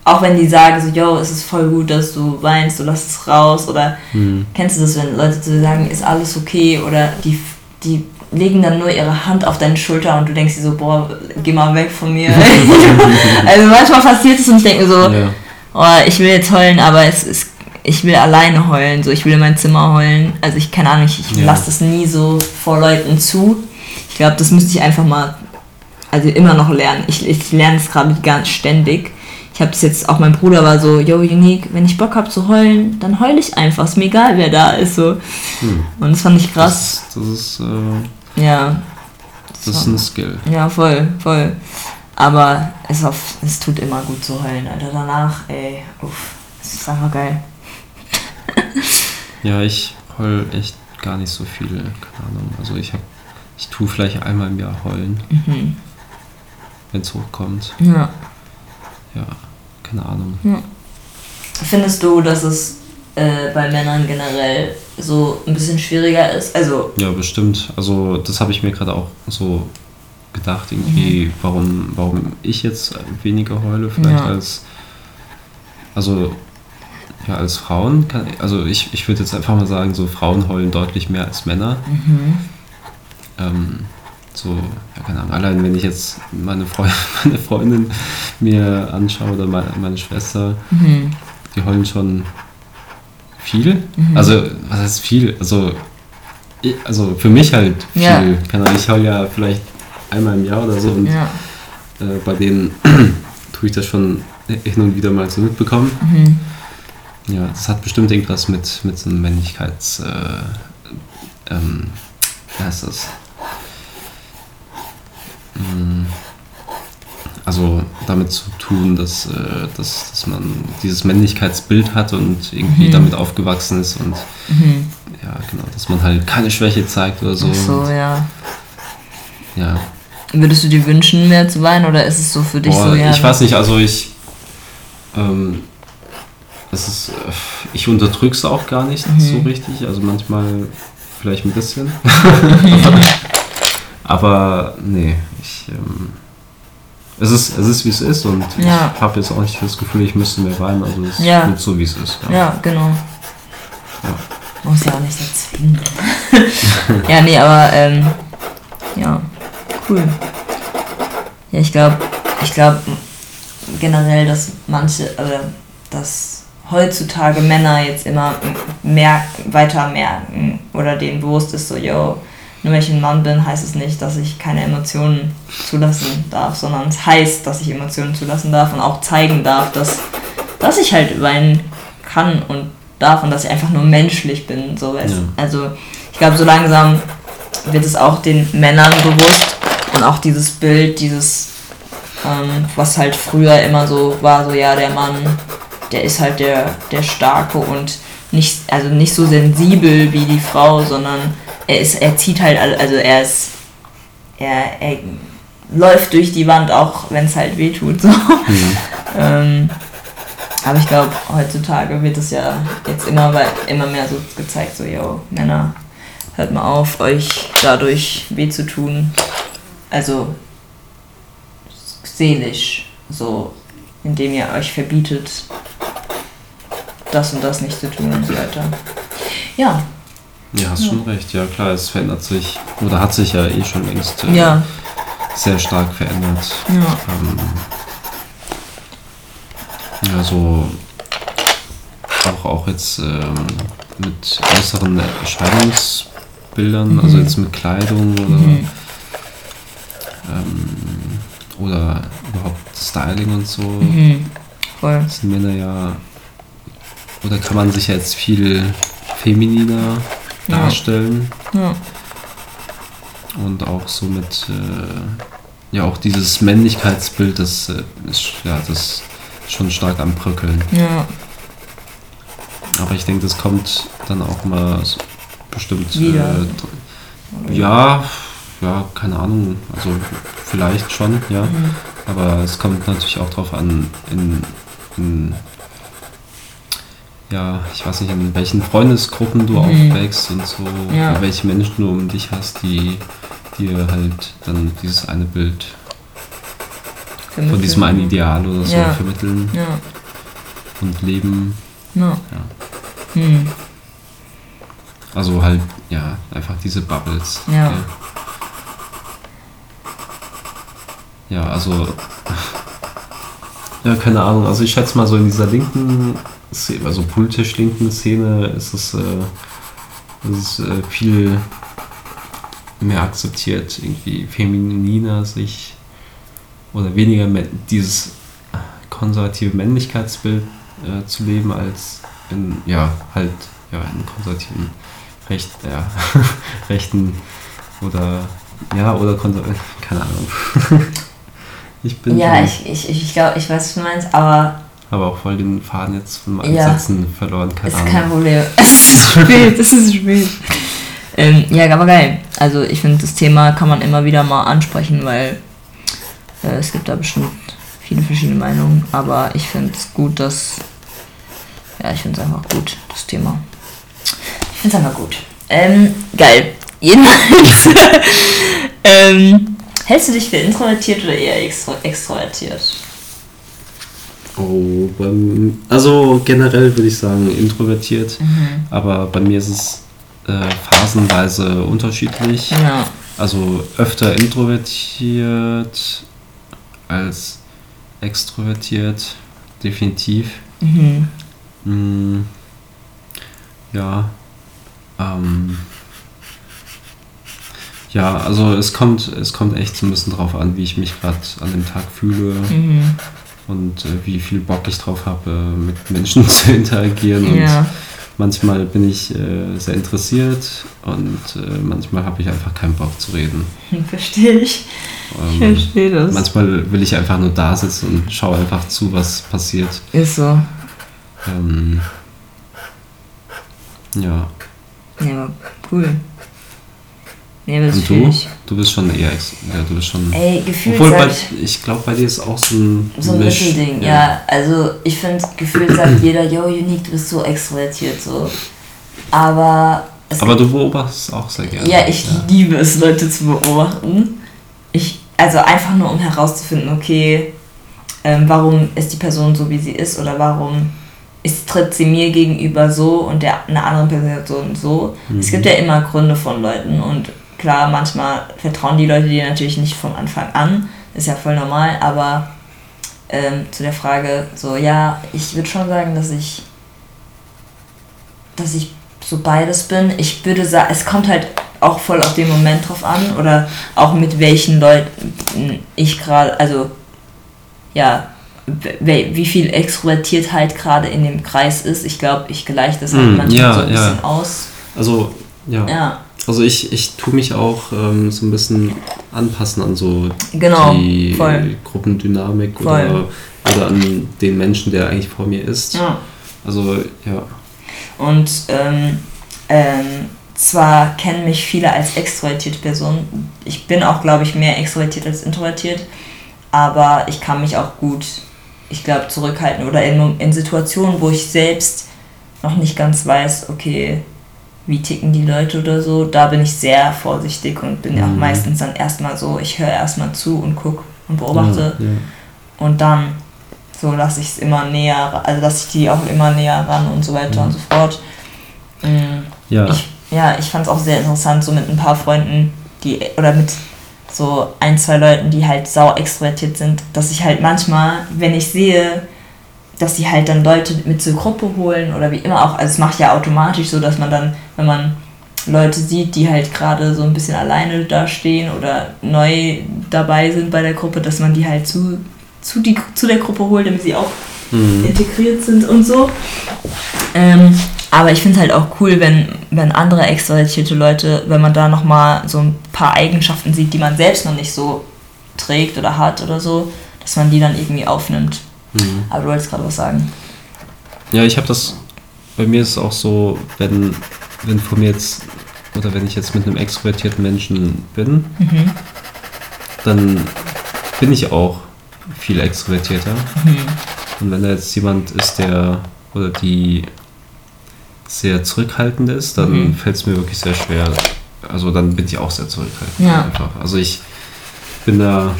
[SPEAKER 1] auch wenn die sagen so, yo, es ist voll gut, dass du weinst, du lass es raus oder
[SPEAKER 2] Hm.
[SPEAKER 1] kennst du das, wenn Leute zu dir sagen, ist alles okay oder die, die legen dann nur ihre Hand auf deine Schulter und du denkst dir so, boah, geh mal weg von mir. (laughs) also manchmal passiert es und ich denke so,
[SPEAKER 2] ja.
[SPEAKER 1] oh, ich will jetzt heulen, aber es ist, ich will alleine heulen, so ich will in mein Zimmer heulen. Also ich keine Ahnung, ich, ich
[SPEAKER 2] Ja.
[SPEAKER 1] lasse das nie so vor Leuten zu. Ich glaube, das müsste ich einfach mal, also immer noch lernen. Ich, ich lerne es gerade ganz ständig. Ich habe das jetzt, auch mein Bruder war so, yo, Unique, wenn ich Bock habe zu heulen, dann heule ich einfach. Ist mir egal, wer da ist. So.
[SPEAKER 2] Hm.
[SPEAKER 1] Und das fand ich krass.
[SPEAKER 2] Das, das ist, äh,
[SPEAKER 1] Ja,
[SPEAKER 2] das ist ein Skill.
[SPEAKER 1] ja, voll, voll. Aber es, auf, es tut immer gut zu heulen, Alter. Danach, ey, uff, es ist einfach geil.
[SPEAKER 2] Ja, ich heul echt gar nicht so viel, keine Ahnung. Also ich hab, ich tue vielleicht einmal im Jahr heulen,
[SPEAKER 1] Mhm.
[SPEAKER 2] wenn es hochkommt.
[SPEAKER 1] Ja.
[SPEAKER 2] Ja, keine Ahnung.
[SPEAKER 1] Findest du, dass es äh, bei Männern generell so ein bisschen schwieriger ist? Also,
[SPEAKER 2] Ja, bestimmt. Also das habe ich mir gerade auch so gedacht, irgendwie, warum, warum ich jetzt weniger heule, vielleicht
[SPEAKER 1] Ja.
[SPEAKER 2] als also ja, als Frauen kann also ich, ich würde jetzt einfach mal sagen, so Frauen heulen deutlich mehr als Männer.
[SPEAKER 1] mhm.
[SPEAKER 2] Ähm, so, ja, keine Ahnung, allein wenn ich jetzt meine, Freu (laughs) meine Freundin mir anschaue oder meine, meine Schwester,
[SPEAKER 1] Mhm.
[SPEAKER 2] die heulen schon viel.
[SPEAKER 1] Mhm.
[SPEAKER 2] Also, was heißt viel? Also, ich, also für mich halt viel.
[SPEAKER 1] Ja.
[SPEAKER 2] Keine Ahnung, ich heule ja vielleicht einmal im Jahr oder so und
[SPEAKER 1] ja.
[SPEAKER 2] äh, bei denen (clears throat) tue ich das schon hin und wieder mal so mitbekommen.
[SPEAKER 1] Mhm.
[SPEAKER 2] Ja, das hat bestimmt irgendwas mit, mit so einem Männlichkeits. Äh, ähm, wie heißt das? Mm, Also damit zu tun, dass, äh, dass, dass man dieses Männlichkeitsbild hat und irgendwie
[SPEAKER 1] Mhm.
[SPEAKER 2] damit aufgewachsen ist und
[SPEAKER 1] Mhm.
[SPEAKER 2] ja, genau, dass man halt keine Schwäche zeigt oder so.
[SPEAKER 1] Ach so, ja.
[SPEAKER 2] ja.
[SPEAKER 1] Würdest du dir wünschen, mehr zu weinen oder ist es so für dich
[SPEAKER 2] Boah,
[SPEAKER 1] so, ja?
[SPEAKER 2] ich weiß nicht, also ich. Ähm, es ist, äh, ich unterdrück's auch gar nicht
[SPEAKER 1] Mhm.
[SPEAKER 2] so richtig, also manchmal vielleicht ein bisschen. (laughs) Aber nee, ich. Ähm, es ist, es ist wie es ist und
[SPEAKER 1] Ja.
[SPEAKER 2] ich habe jetzt auch nicht das Gefühl, ich müsste mehr weinen, also es ist
[SPEAKER 1] Ja.
[SPEAKER 2] gut so wie es ist.
[SPEAKER 1] Ja, genau.
[SPEAKER 2] Ja.
[SPEAKER 1] Muss ja auch nicht erzwingen. (laughs) ja, nee, aber ähm, ja, cool. Ja, ich glaube, ich glaube generell, dass manche, oder dass heutzutage Männer jetzt immer mehr, weiter merken oder denen bewusst ist so, yo, nur weil ich ein Mann bin, heißt es nicht, dass ich keine Emotionen zulassen darf, sondern es heißt, dass ich Emotionen zulassen darf und auch zeigen darf, dass, dass ich halt weinen kann und darf und dass ich einfach nur menschlich bin. So.
[SPEAKER 2] Ja.
[SPEAKER 1] Also ich glaube, so langsam wird es auch den Männern bewusst und auch dieses Bild, dieses, ähm, was halt früher immer so war, so ja, der Mann, der ist halt der, der Starke und nicht, also nicht so sensibel wie die Frau, sondern er ist, er zieht halt, also er ist, er, er läuft durch die Wand, auch wenn es halt weh tut. So. Mhm. ähm, aber ich glaube, heutzutage wird es ja jetzt immer, immer mehr so gezeigt, so, yo, Männer, hört mal auf, euch dadurch weh zu tun. Also seelisch, so, indem ihr euch verbietet, das und das nicht zu tun und so weiter. Ja.
[SPEAKER 2] Ja, hast ja. schon recht. Ja, klar, es verändert sich, oder hat sich ja eh schon längst
[SPEAKER 1] äh, ja.
[SPEAKER 2] sehr stark verändert.
[SPEAKER 1] Ja. Ähm,
[SPEAKER 2] ja, so auch, auch jetzt ähm, mit äußeren Erscheinungsbildern, mhm. also jetzt mit Kleidung oder, mhm. ähm, oder überhaupt Styling und so.
[SPEAKER 1] Mhm. Voll.
[SPEAKER 2] Sind Männer ja, oder kann man sich jetzt viel femininer. Darstellen.
[SPEAKER 1] Ja.
[SPEAKER 2] Und auch so mit, äh, ja, auch dieses Männlichkeitsbild, das äh, ist, ja, das schon stark am Bröckeln.
[SPEAKER 1] Ja.
[SPEAKER 2] Aber ich denke, das kommt dann auch mal so bestimmt.
[SPEAKER 1] Wieder.
[SPEAKER 2] Äh, ja, ja, keine Ahnung. Also vielleicht schon, ja. Mhm. Aber es kommt natürlich auch darauf an, in, in, ja, ich weiß nicht, in welchen Freundesgruppen du mhm. aufwächst und so,
[SPEAKER 1] ja.
[SPEAKER 2] welche Menschen du um dich hast, die dir halt dann dieses eine Bild vermitteln. von diesem einen Ideal oder so
[SPEAKER 1] ja.
[SPEAKER 2] vermitteln
[SPEAKER 1] ja.
[SPEAKER 2] und leben.
[SPEAKER 1] Ja.
[SPEAKER 2] Hm. Also halt, ja, einfach diese Bubbles.
[SPEAKER 1] Ja.
[SPEAKER 2] Ja, also. (laughs) Ja, keine Ahnung. Also ich schätze mal so in dieser linken, Also Pultisch-linken Szene ist es, äh, ist äh, viel mehr akzeptiert, irgendwie femininer sich oder weniger dieses konservative Männlichkeitsbild äh, zu leben als in, ja, halt, ja, in konservativen Recht, ja, (laughs) Rechten oder, ja, oder konservativ, (laughs) keine Ahnung. (laughs) ich bin.
[SPEAKER 1] Ja, ich, ich, ich glaube, ich weiß, was du meinst, aber.
[SPEAKER 2] Aber auch voll den Faden jetzt von meinen ja, Sätzen verloren,
[SPEAKER 1] keine ist Ahnung. Kein Problem. (laughs) Es ist spät, es ist spät. Ähm, ja, aber geil. Also ich finde, das Thema kann man immer wieder mal ansprechen, weil äh, es gibt da bestimmt viele verschiedene Meinungen, aber ich finde es gut, dass. Ja, ich finde es einfach gut, das Thema. Ich finde es einfach gut. Ähm, geil. Jedenfalls. (laughs) ähm, hältst du dich für introvertiert oder eher extro extrovertiert?
[SPEAKER 2] Oh, beim, also generell würde ich sagen introvertiert,
[SPEAKER 1] mhm.
[SPEAKER 2] aber bei mir ist es äh, phasenweise unterschiedlich.
[SPEAKER 1] Ja.
[SPEAKER 2] Also öfter introvertiert als extrovertiert, definitiv.
[SPEAKER 1] Mhm.
[SPEAKER 2] Mm, ja. Ähm, ja, also es kommt, es kommt echt so ein bisschen drauf an, wie ich mich gerade an dem Tag fühle
[SPEAKER 1] mhm.
[SPEAKER 2] Und äh, wie viel Bock ich drauf habe, mit Menschen (laughs) zu interagieren.
[SPEAKER 1] Ja.
[SPEAKER 2] manchmal bin ich äh, sehr interessiert und äh, manchmal habe ich einfach keinen Bock zu reden. (laughs)
[SPEAKER 1] Verstehe ich. Ich ähm, verstehe das.
[SPEAKER 2] Manchmal will ich einfach nur da sitzen und schaue einfach zu, was passiert.
[SPEAKER 1] Ist so.
[SPEAKER 2] Ähm, ja.
[SPEAKER 1] Ja, cool. Nee, das
[SPEAKER 2] Und du? Ich. Du bist schon eher, ja, du bist schon.
[SPEAKER 1] Ey, gefühlt.
[SPEAKER 2] Obwohl, bei, ich glaube, bei dir ist auch so ein.
[SPEAKER 1] So ein Mittelding, ja. ja. Also, ich finde, gefühlt sagt (clears throat) jeder, yo, Unique, du bist so extrovertiert, so. Aber.
[SPEAKER 2] Aber du beobachtest auch sehr gerne.
[SPEAKER 1] Ja, ich ja. liebe es, Leute zu beobachten. Ich, also einfach nur, um herauszufinden, okay, ähm, warum ist die Person so, wie sie ist oder warum ist, tritt sie mir gegenüber so und der eine andere Person so. Mhm. Es gibt ja immer Gründe von Leuten und klar, manchmal vertrauen die Leute dir natürlich nicht von Anfang an, ist ja voll normal, aber ähm, zu der Frage, so ja, ich würde schon sagen, dass ich, dass ich so beides bin. Ich würde sagen, es kommt halt auch voll auf den Moment drauf an oder auch mit welchen Leuten ich gerade, also ja, wie viel Extrovertiertheit gerade in dem Kreis ist. Ich glaube, ich gleiche das halt mm, manchmal ja, so ein bisschen ja. aus.
[SPEAKER 2] Also, ja.
[SPEAKER 1] ja.
[SPEAKER 2] Also ich, ich tue mich auch ähm, so ein bisschen anpassen an so
[SPEAKER 1] genau,
[SPEAKER 2] die
[SPEAKER 1] voll.
[SPEAKER 2] Gruppendynamik oder, oder an den Menschen, der eigentlich vor mir ist.
[SPEAKER 1] Ja.
[SPEAKER 2] Also, ja.
[SPEAKER 1] Und ähm, ähm, zwar kennen mich viele als extrovertierte Person, ich bin auch, glaube ich, mehr extrovertiert als introvertiert, aber ich kann mich auch gut, ich glaube, zurückhalten oder in, in Situationen, wo ich selbst noch nicht ganz weiß, okay, wie ticken die Leute oder so, da bin ich sehr vorsichtig und bin ja
[SPEAKER 2] Mhm.
[SPEAKER 1] auch meistens dann erstmal so, ich höre erstmal zu und gucke und beobachte
[SPEAKER 2] Ja, ja.
[SPEAKER 1] und dann so lasse ich es immer näher, also lasse ich die auch immer näher ran und so weiter
[SPEAKER 2] Mhm.
[SPEAKER 1] und so fort. Mm,
[SPEAKER 2] Ja,
[SPEAKER 1] Ich, ja, ich fand es auch sehr interessant, so mit ein paar Freunden, die, oder mit so ein, zwei Leuten, die halt sau extrovertiert sind, dass ich halt manchmal, wenn ich sehe, dass die halt dann Leute mit zur Gruppe holen oder wie immer auch, also es macht ja automatisch so, dass man dann, wenn man Leute sieht, die halt gerade so ein bisschen alleine da stehen oder neu dabei sind bei der Gruppe, dass man die halt zu, zu, die, zu der Gruppe holt, damit sie auch
[SPEAKER 2] Mhm.
[SPEAKER 1] integriert sind und so. Ähm, aber ich finde es halt auch cool, wenn, wenn andere extrovertierte Leute, wenn man da nochmal so ein paar Eigenschaften sieht, die man selbst noch nicht so trägt oder hat oder so, dass man die dann irgendwie aufnimmt.
[SPEAKER 2] Mhm.
[SPEAKER 1] Aber du wolltest gerade was sagen.
[SPEAKER 2] Ja, ich habe das. Bei mir ist es auch so, wenn, wenn von mir jetzt oder wenn ich jetzt mit einem extrovertierten Menschen bin,
[SPEAKER 1] Mhm.
[SPEAKER 2] dann bin ich auch viel extrovertierter.
[SPEAKER 1] Mhm.
[SPEAKER 2] Und wenn da jetzt jemand ist, der oder die sehr zurückhaltend ist, dann
[SPEAKER 1] Mhm.
[SPEAKER 2] fällt es mir wirklich sehr schwer. Also dann bin ich auch sehr zurückhaltend
[SPEAKER 1] Ja.
[SPEAKER 2] einfach. Also ich bin da,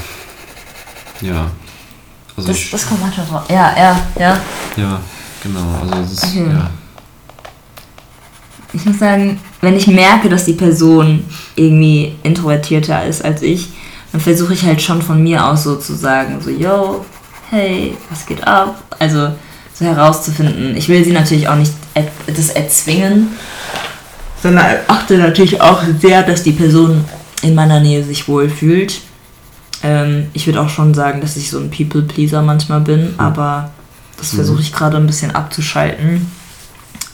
[SPEAKER 2] ja, also
[SPEAKER 1] Das, das kommt manchmal drauf. Ja, ja, ja.
[SPEAKER 2] ja, genau. Also das ist,
[SPEAKER 1] Okay.
[SPEAKER 2] ja,
[SPEAKER 1] Ich muss sagen, wenn ich merke, dass die Person irgendwie introvertierter ist als ich, dann versuche ich halt schon von mir aus so zu sagen, so, yo, hey, was geht ab? Also so herauszufinden. Ich will sie natürlich auch nicht das erzwingen, sondern achte natürlich auch sehr, dass die Person in meiner Nähe sich wohlfühlt. Ähm, ich würde auch schon sagen, dass ich so ein People-Pleaser manchmal bin, aber das
[SPEAKER 2] Mhm.
[SPEAKER 1] versuche ich gerade ein bisschen abzuschalten.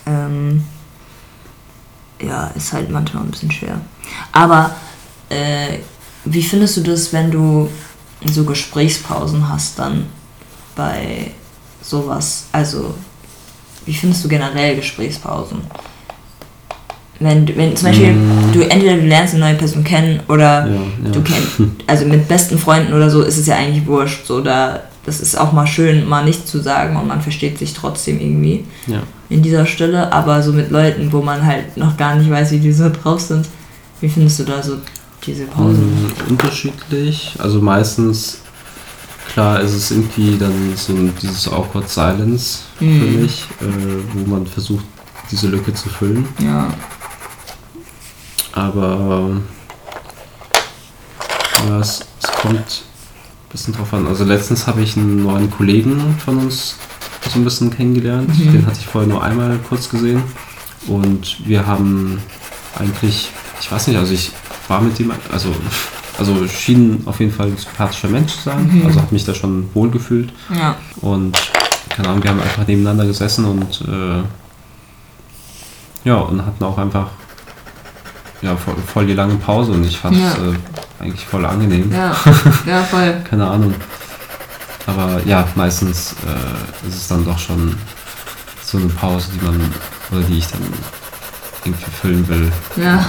[SPEAKER 1] Ähm, ja, ist halt manchmal ein bisschen schwer. Aber äh, wie findest du das, wenn du so Gesprächspausen hast dann bei sowas? Also, wie findest du generell Gesprächspausen? Wenn, wenn zum Beispiel
[SPEAKER 2] Mm.
[SPEAKER 1] du entweder du lernst eine neue Person kennen oder
[SPEAKER 2] ja, ja.
[SPEAKER 1] du kennst, (laughs) also mit besten Freunden oder so ist es ja eigentlich wurscht. So, da, das ist auch mal schön, mal nichts zu sagen und man versteht sich trotzdem irgendwie
[SPEAKER 2] ja.
[SPEAKER 1] in dieser Stelle, aber so mit Leuten, wo man halt noch gar nicht weiß, wie die so drauf sind. Wie findest du da so diese Pausen?
[SPEAKER 2] Mm, unterschiedlich. Also meistens, klar, ist es irgendwie dann so dieses Awkward Silence für
[SPEAKER 1] Mhm.
[SPEAKER 2] mich, äh, wo man versucht, diese Lücke zu füllen.
[SPEAKER 1] Ja.
[SPEAKER 2] Aber ja, es, es kommt ein bisschen drauf an. Also letztens habe ich einen neuen Kollegen von uns so ein bisschen kennengelernt.
[SPEAKER 1] Mhm.
[SPEAKER 2] Den hatte ich vorher nur einmal kurz gesehen. Und wir haben eigentlich, ich weiß nicht, also ich war mit dem, also, also schien auf jeden Fall ein sympathischer Mensch zu sein.
[SPEAKER 1] Mhm.
[SPEAKER 2] Also habe mich da schon wohl gefühlt.
[SPEAKER 1] Ja.
[SPEAKER 2] Und keine Ahnung, wir haben einfach nebeneinander gesessen und äh, ja, und hatten auch einfach ja, voll, voll die lange Pause und ich fand es
[SPEAKER 1] Ja.
[SPEAKER 2] äh, eigentlich voll angenehm.
[SPEAKER 1] Ja. (laughs) Ja, voll.
[SPEAKER 2] Keine Ahnung. Aber ja, meistens äh, ist es dann doch schon so eine Pause, die man oder die ich dann irgendwie füllen will.
[SPEAKER 1] Ja.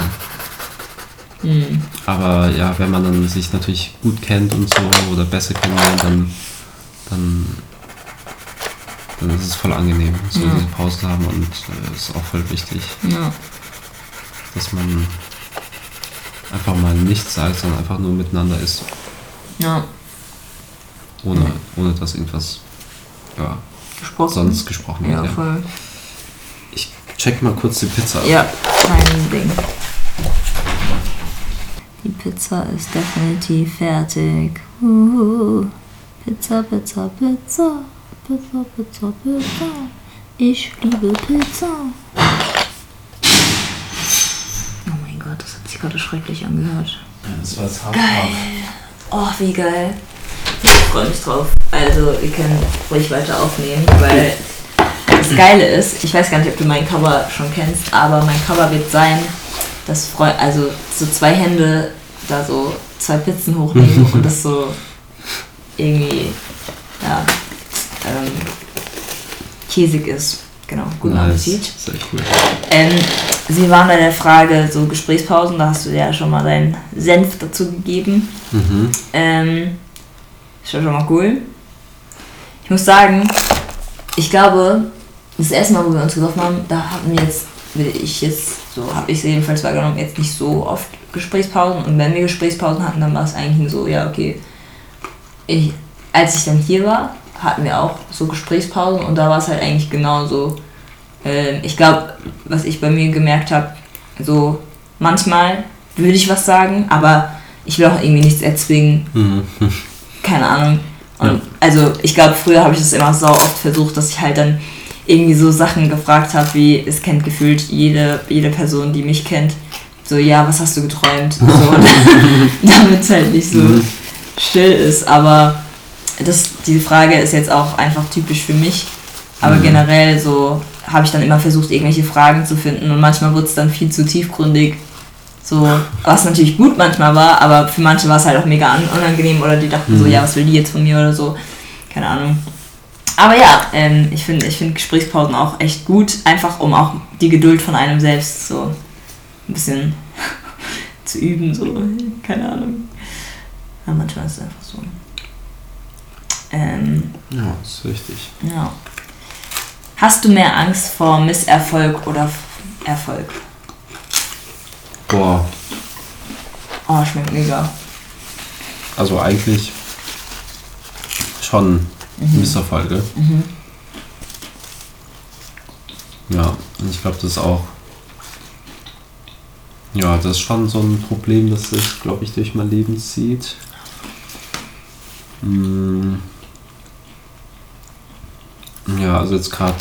[SPEAKER 1] Hm.
[SPEAKER 2] Aber ja, wenn man dann sich natürlich gut kennt und so oder besser kennenlernt, dann, dann, dann ist es voll angenehm, so
[SPEAKER 1] Ja.
[SPEAKER 2] diese Pause zu haben und äh, ist auch voll wichtig,
[SPEAKER 1] Ja.
[SPEAKER 2] Dass man einfach mal nichts sagt, sondern einfach nur miteinander ist,
[SPEAKER 1] Ja.
[SPEAKER 2] ohne, ohne dass irgendwas ja,
[SPEAKER 1] Gesprochen.
[SPEAKER 2] sonst gesprochen wird.
[SPEAKER 1] Ja,
[SPEAKER 2] Ja.
[SPEAKER 1] voll.
[SPEAKER 2] Ich check mal kurz die Pizza.
[SPEAKER 1] Ja, kein Ding. Die Pizza ist definitiv fertig. Uhu. Pizza, Pizza, Pizza. Pizza, Pizza, Pizza. Ich liebe Pizza. Oh mein Gott, das hat sich gerade schrecklich angehört.
[SPEAKER 2] Das war.
[SPEAKER 1] Geil. Oh, wie geil. Ich freue mich drauf. Also, wir können ruhig weiter aufnehmen, weil das Geile ist, ich weiß gar nicht, ob du mein Cover schon kennst, aber mein Cover wird sein, dass Freu also so zwei Hände da so zwei Pizzen hochnehmen (laughs) und das so irgendwie, ja, ähm, käsig ist. Genau, guten
[SPEAKER 2] Nice.
[SPEAKER 1] Appetit.
[SPEAKER 2] Sehr cool.
[SPEAKER 1] Ähm, Sie waren bei der Frage so Gesprächspausen, da hast du ja schon mal deinen Senf dazu gegeben.
[SPEAKER 2] Mhm.
[SPEAKER 1] Ähm, ist schon mal cool. Ich muss sagen, ich glaube, das erste Mal, wo wir uns getroffen haben, da hatten wir jetzt, will ich jetzt, so habe ich es jedenfalls wahrgenommen, jetzt nicht so oft Gesprächspausen. Und wenn wir Gesprächspausen hatten, dann war es eigentlich nur so, ja, okay. Ich, als ich dann hier war, hatten wir auch so Gesprächspausen und da war es halt eigentlich genauso. Ähm, ich glaube, was ich bei mir gemerkt habe, so manchmal würde ich was sagen, aber ich will auch irgendwie nichts erzwingen
[SPEAKER 2] Mhm. (laughs)
[SPEAKER 1] keine Ahnung. Und
[SPEAKER 2] Ja.
[SPEAKER 1] also ich glaube, früher habe ich das immer so oft versucht, dass ich halt dann irgendwie so Sachen gefragt habe, wie es kennt gefühlt jede, jede Person, die mich kennt. So, ja, was hast du geträumt? So, (laughs) (laughs) damit es halt nicht so
[SPEAKER 2] Mhm.
[SPEAKER 1] still ist. Aber das, diese Frage ist jetzt auch einfach typisch für mich. Aber
[SPEAKER 2] Mhm.
[SPEAKER 1] generell so habe ich dann immer versucht, irgendwelche Fragen zu finden und manchmal wurde es dann viel zu tiefgründig. So, was natürlich gut manchmal war, aber für manche war es halt auch mega un- unangenehm oder die dachten so,
[SPEAKER 2] Mhm.
[SPEAKER 1] ja, was will die jetzt von mir oder so. Keine Ahnung. Aber ja, ähm, ich finde ich find Gesprächspausen auch echt gut, einfach um auch die Geduld von einem selbst so ein bisschen (laughs) zu üben, so, keine Ahnung. Ja, manchmal ist es einfach so. Ähm,
[SPEAKER 2] Ja, ist richtig.
[SPEAKER 1] ja. Hast du mehr Angst vor Misserfolg oder Erfolg?
[SPEAKER 2] Boah,
[SPEAKER 1] Oh, schmeckt mega.
[SPEAKER 2] also eigentlich schon Misserfolge.
[SPEAKER 1] Mhm.
[SPEAKER 2] Ja, und ich glaube, das ist auch. Ja, das ist schon so ein Problem, das sich, glaube ich, durch mein Leben zieht. Mm. Ja, also jetzt gerade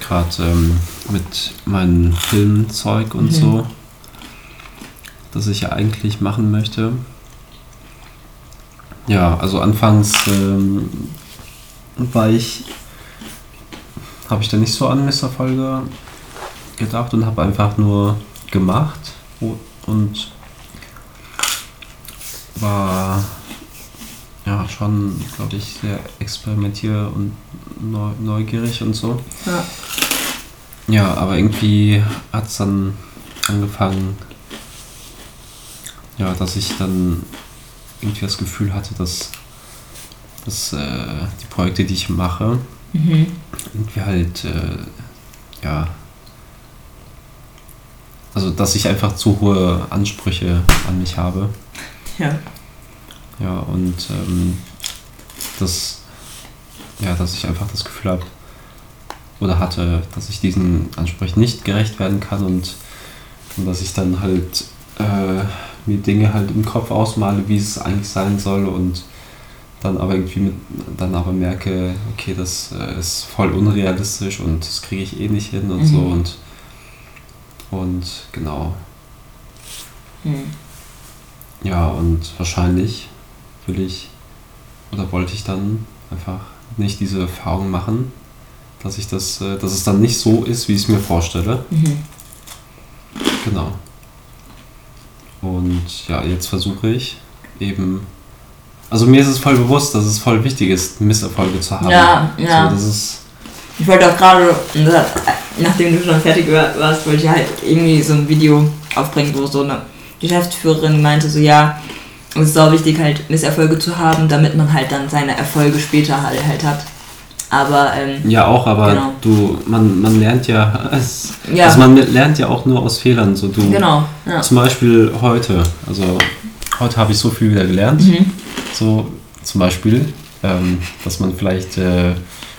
[SPEAKER 2] gerade ähm, mit meinem Filmzeug und
[SPEAKER 1] Mhm.
[SPEAKER 2] so, das ich ja eigentlich machen möchte. Ja, also anfangs ähm, war ich habe ich da nicht so an Misserfolge gedacht und habe einfach nur gemacht und war ja schon, glaube ich, sehr experimentier und neu, neugierig und so.
[SPEAKER 1] Ja.
[SPEAKER 2] Ja, aber irgendwie hat es dann angefangen, ja, dass ich dann irgendwie das Gefühl hatte, dass, dass äh, die Projekte, die ich mache,
[SPEAKER 1] Mhm.
[SPEAKER 2] irgendwie halt, äh, ja, also dass ich einfach zu hohe Ansprüche an mich habe.
[SPEAKER 1] Ja.
[SPEAKER 2] Ja, und ähm, das, ja, dass ich einfach das Gefühl habe oder hatte, dass ich diesen Ansprüchen nicht gerecht werden kann und, und dass ich dann halt äh, mir Dinge halt im Kopf ausmale, wie es eigentlich sein soll und dann aber irgendwie mit, dann aber merke, okay, das äh, ist voll unrealistisch und das kriege ich eh nicht hin und
[SPEAKER 1] Mhm.
[SPEAKER 2] so und und genau,
[SPEAKER 1] Mhm.
[SPEAKER 2] ja, und wahrscheinlich will ich oder wollte ich dann einfach nicht diese Erfahrung machen, dass ich das, äh, dass es dann nicht so ist, wie ich es mir vorstelle.
[SPEAKER 1] Mhm.
[SPEAKER 2] Genau. Und ja, jetzt versuche ich eben. Also mir ist es voll bewusst, dass es voll wichtig ist, Misserfolge zu haben.
[SPEAKER 1] Ja, ja.
[SPEAKER 2] So, das ist.
[SPEAKER 1] Ich wollte auch gerade, nachdem du schon fertig warst, wollte ich halt irgendwie so ein Video aufbringen, wo so eine Geschäftsführerin meinte, so ja, es ist auch wichtig, halt Misserfolge zu haben, damit man halt dann seine Erfolge später halt, halt hat. Aber, ähm,
[SPEAKER 2] Ja, auch, aber
[SPEAKER 1] Genau.
[SPEAKER 2] du, man, man lernt ja, (laughs) es,
[SPEAKER 1] ja,
[SPEAKER 2] also man lernt ja auch nur aus Fehlern. So du,
[SPEAKER 1] genau, ja.
[SPEAKER 2] Zum Beispiel heute. Also heute habe ich so viel wieder gelernt.
[SPEAKER 1] Mhm.
[SPEAKER 2] So zum Beispiel, ähm, dass man vielleicht äh,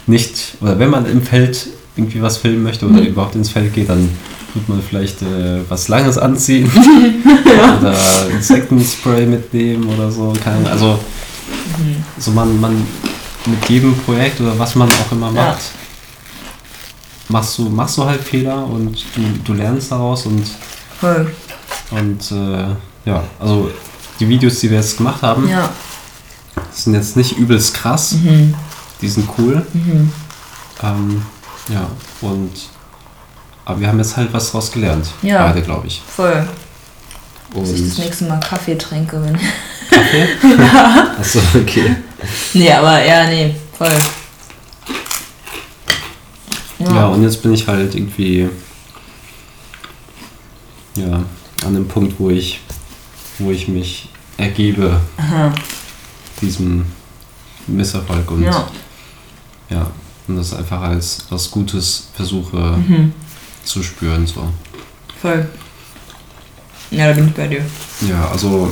[SPEAKER 2] nicht, oder wenn man im Feld irgendwie was filmen möchte oder
[SPEAKER 1] Mhm.
[SPEAKER 2] überhaupt ins Feld geht, dann tut man vielleicht äh, was Langes anziehen (laughs) oder Insektenspray mitnehmen oder so. Keine. Also
[SPEAKER 1] Mhm.
[SPEAKER 2] so man, man mit jedem Projekt oder was man auch immer
[SPEAKER 1] Ja.
[SPEAKER 2] macht, machst, du, machst du halt Fehler und du, du lernst daraus und
[SPEAKER 1] Voll.
[SPEAKER 2] und äh, ja, also die Videos, die wir jetzt gemacht haben,
[SPEAKER 1] Ja.
[SPEAKER 2] sind jetzt nicht übelst krass.
[SPEAKER 1] Mhm.
[SPEAKER 2] Die sind cool.
[SPEAKER 1] Mhm.
[SPEAKER 2] Ähm, ja, und aber wir haben jetzt halt was draus gelernt.
[SPEAKER 1] Ja.
[SPEAKER 2] Beide, glaube ich.
[SPEAKER 1] Voll. Dass ich das
[SPEAKER 2] Und
[SPEAKER 1] nächste Mal Kaffee trinke, wenn.
[SPEAKER 2] Kaffee? (laughs) Achso, okay.
[SPEAKER 1] nee, aber ja, nee, voll.
[SPEAKER 2] Ja, und jetzt bin ich halt irgendwie ja, an dem Punkt, wo ich, wo ich mich ergebe
[SPEAKER 1] Aha.
[SPEAKER 2] diesem Misserfolg und
[SPEAKER 1] Ja.
[SPEAKER 2] ja, und das einfach als was Gutes versuche
[SPEAKER 1] Mhm.
[SPEAKER 2] Zu spüren. So.
[SPEAKER 1] Voll. Ja, da bin ich bei dir.
[SPEAKER 2] Ja, also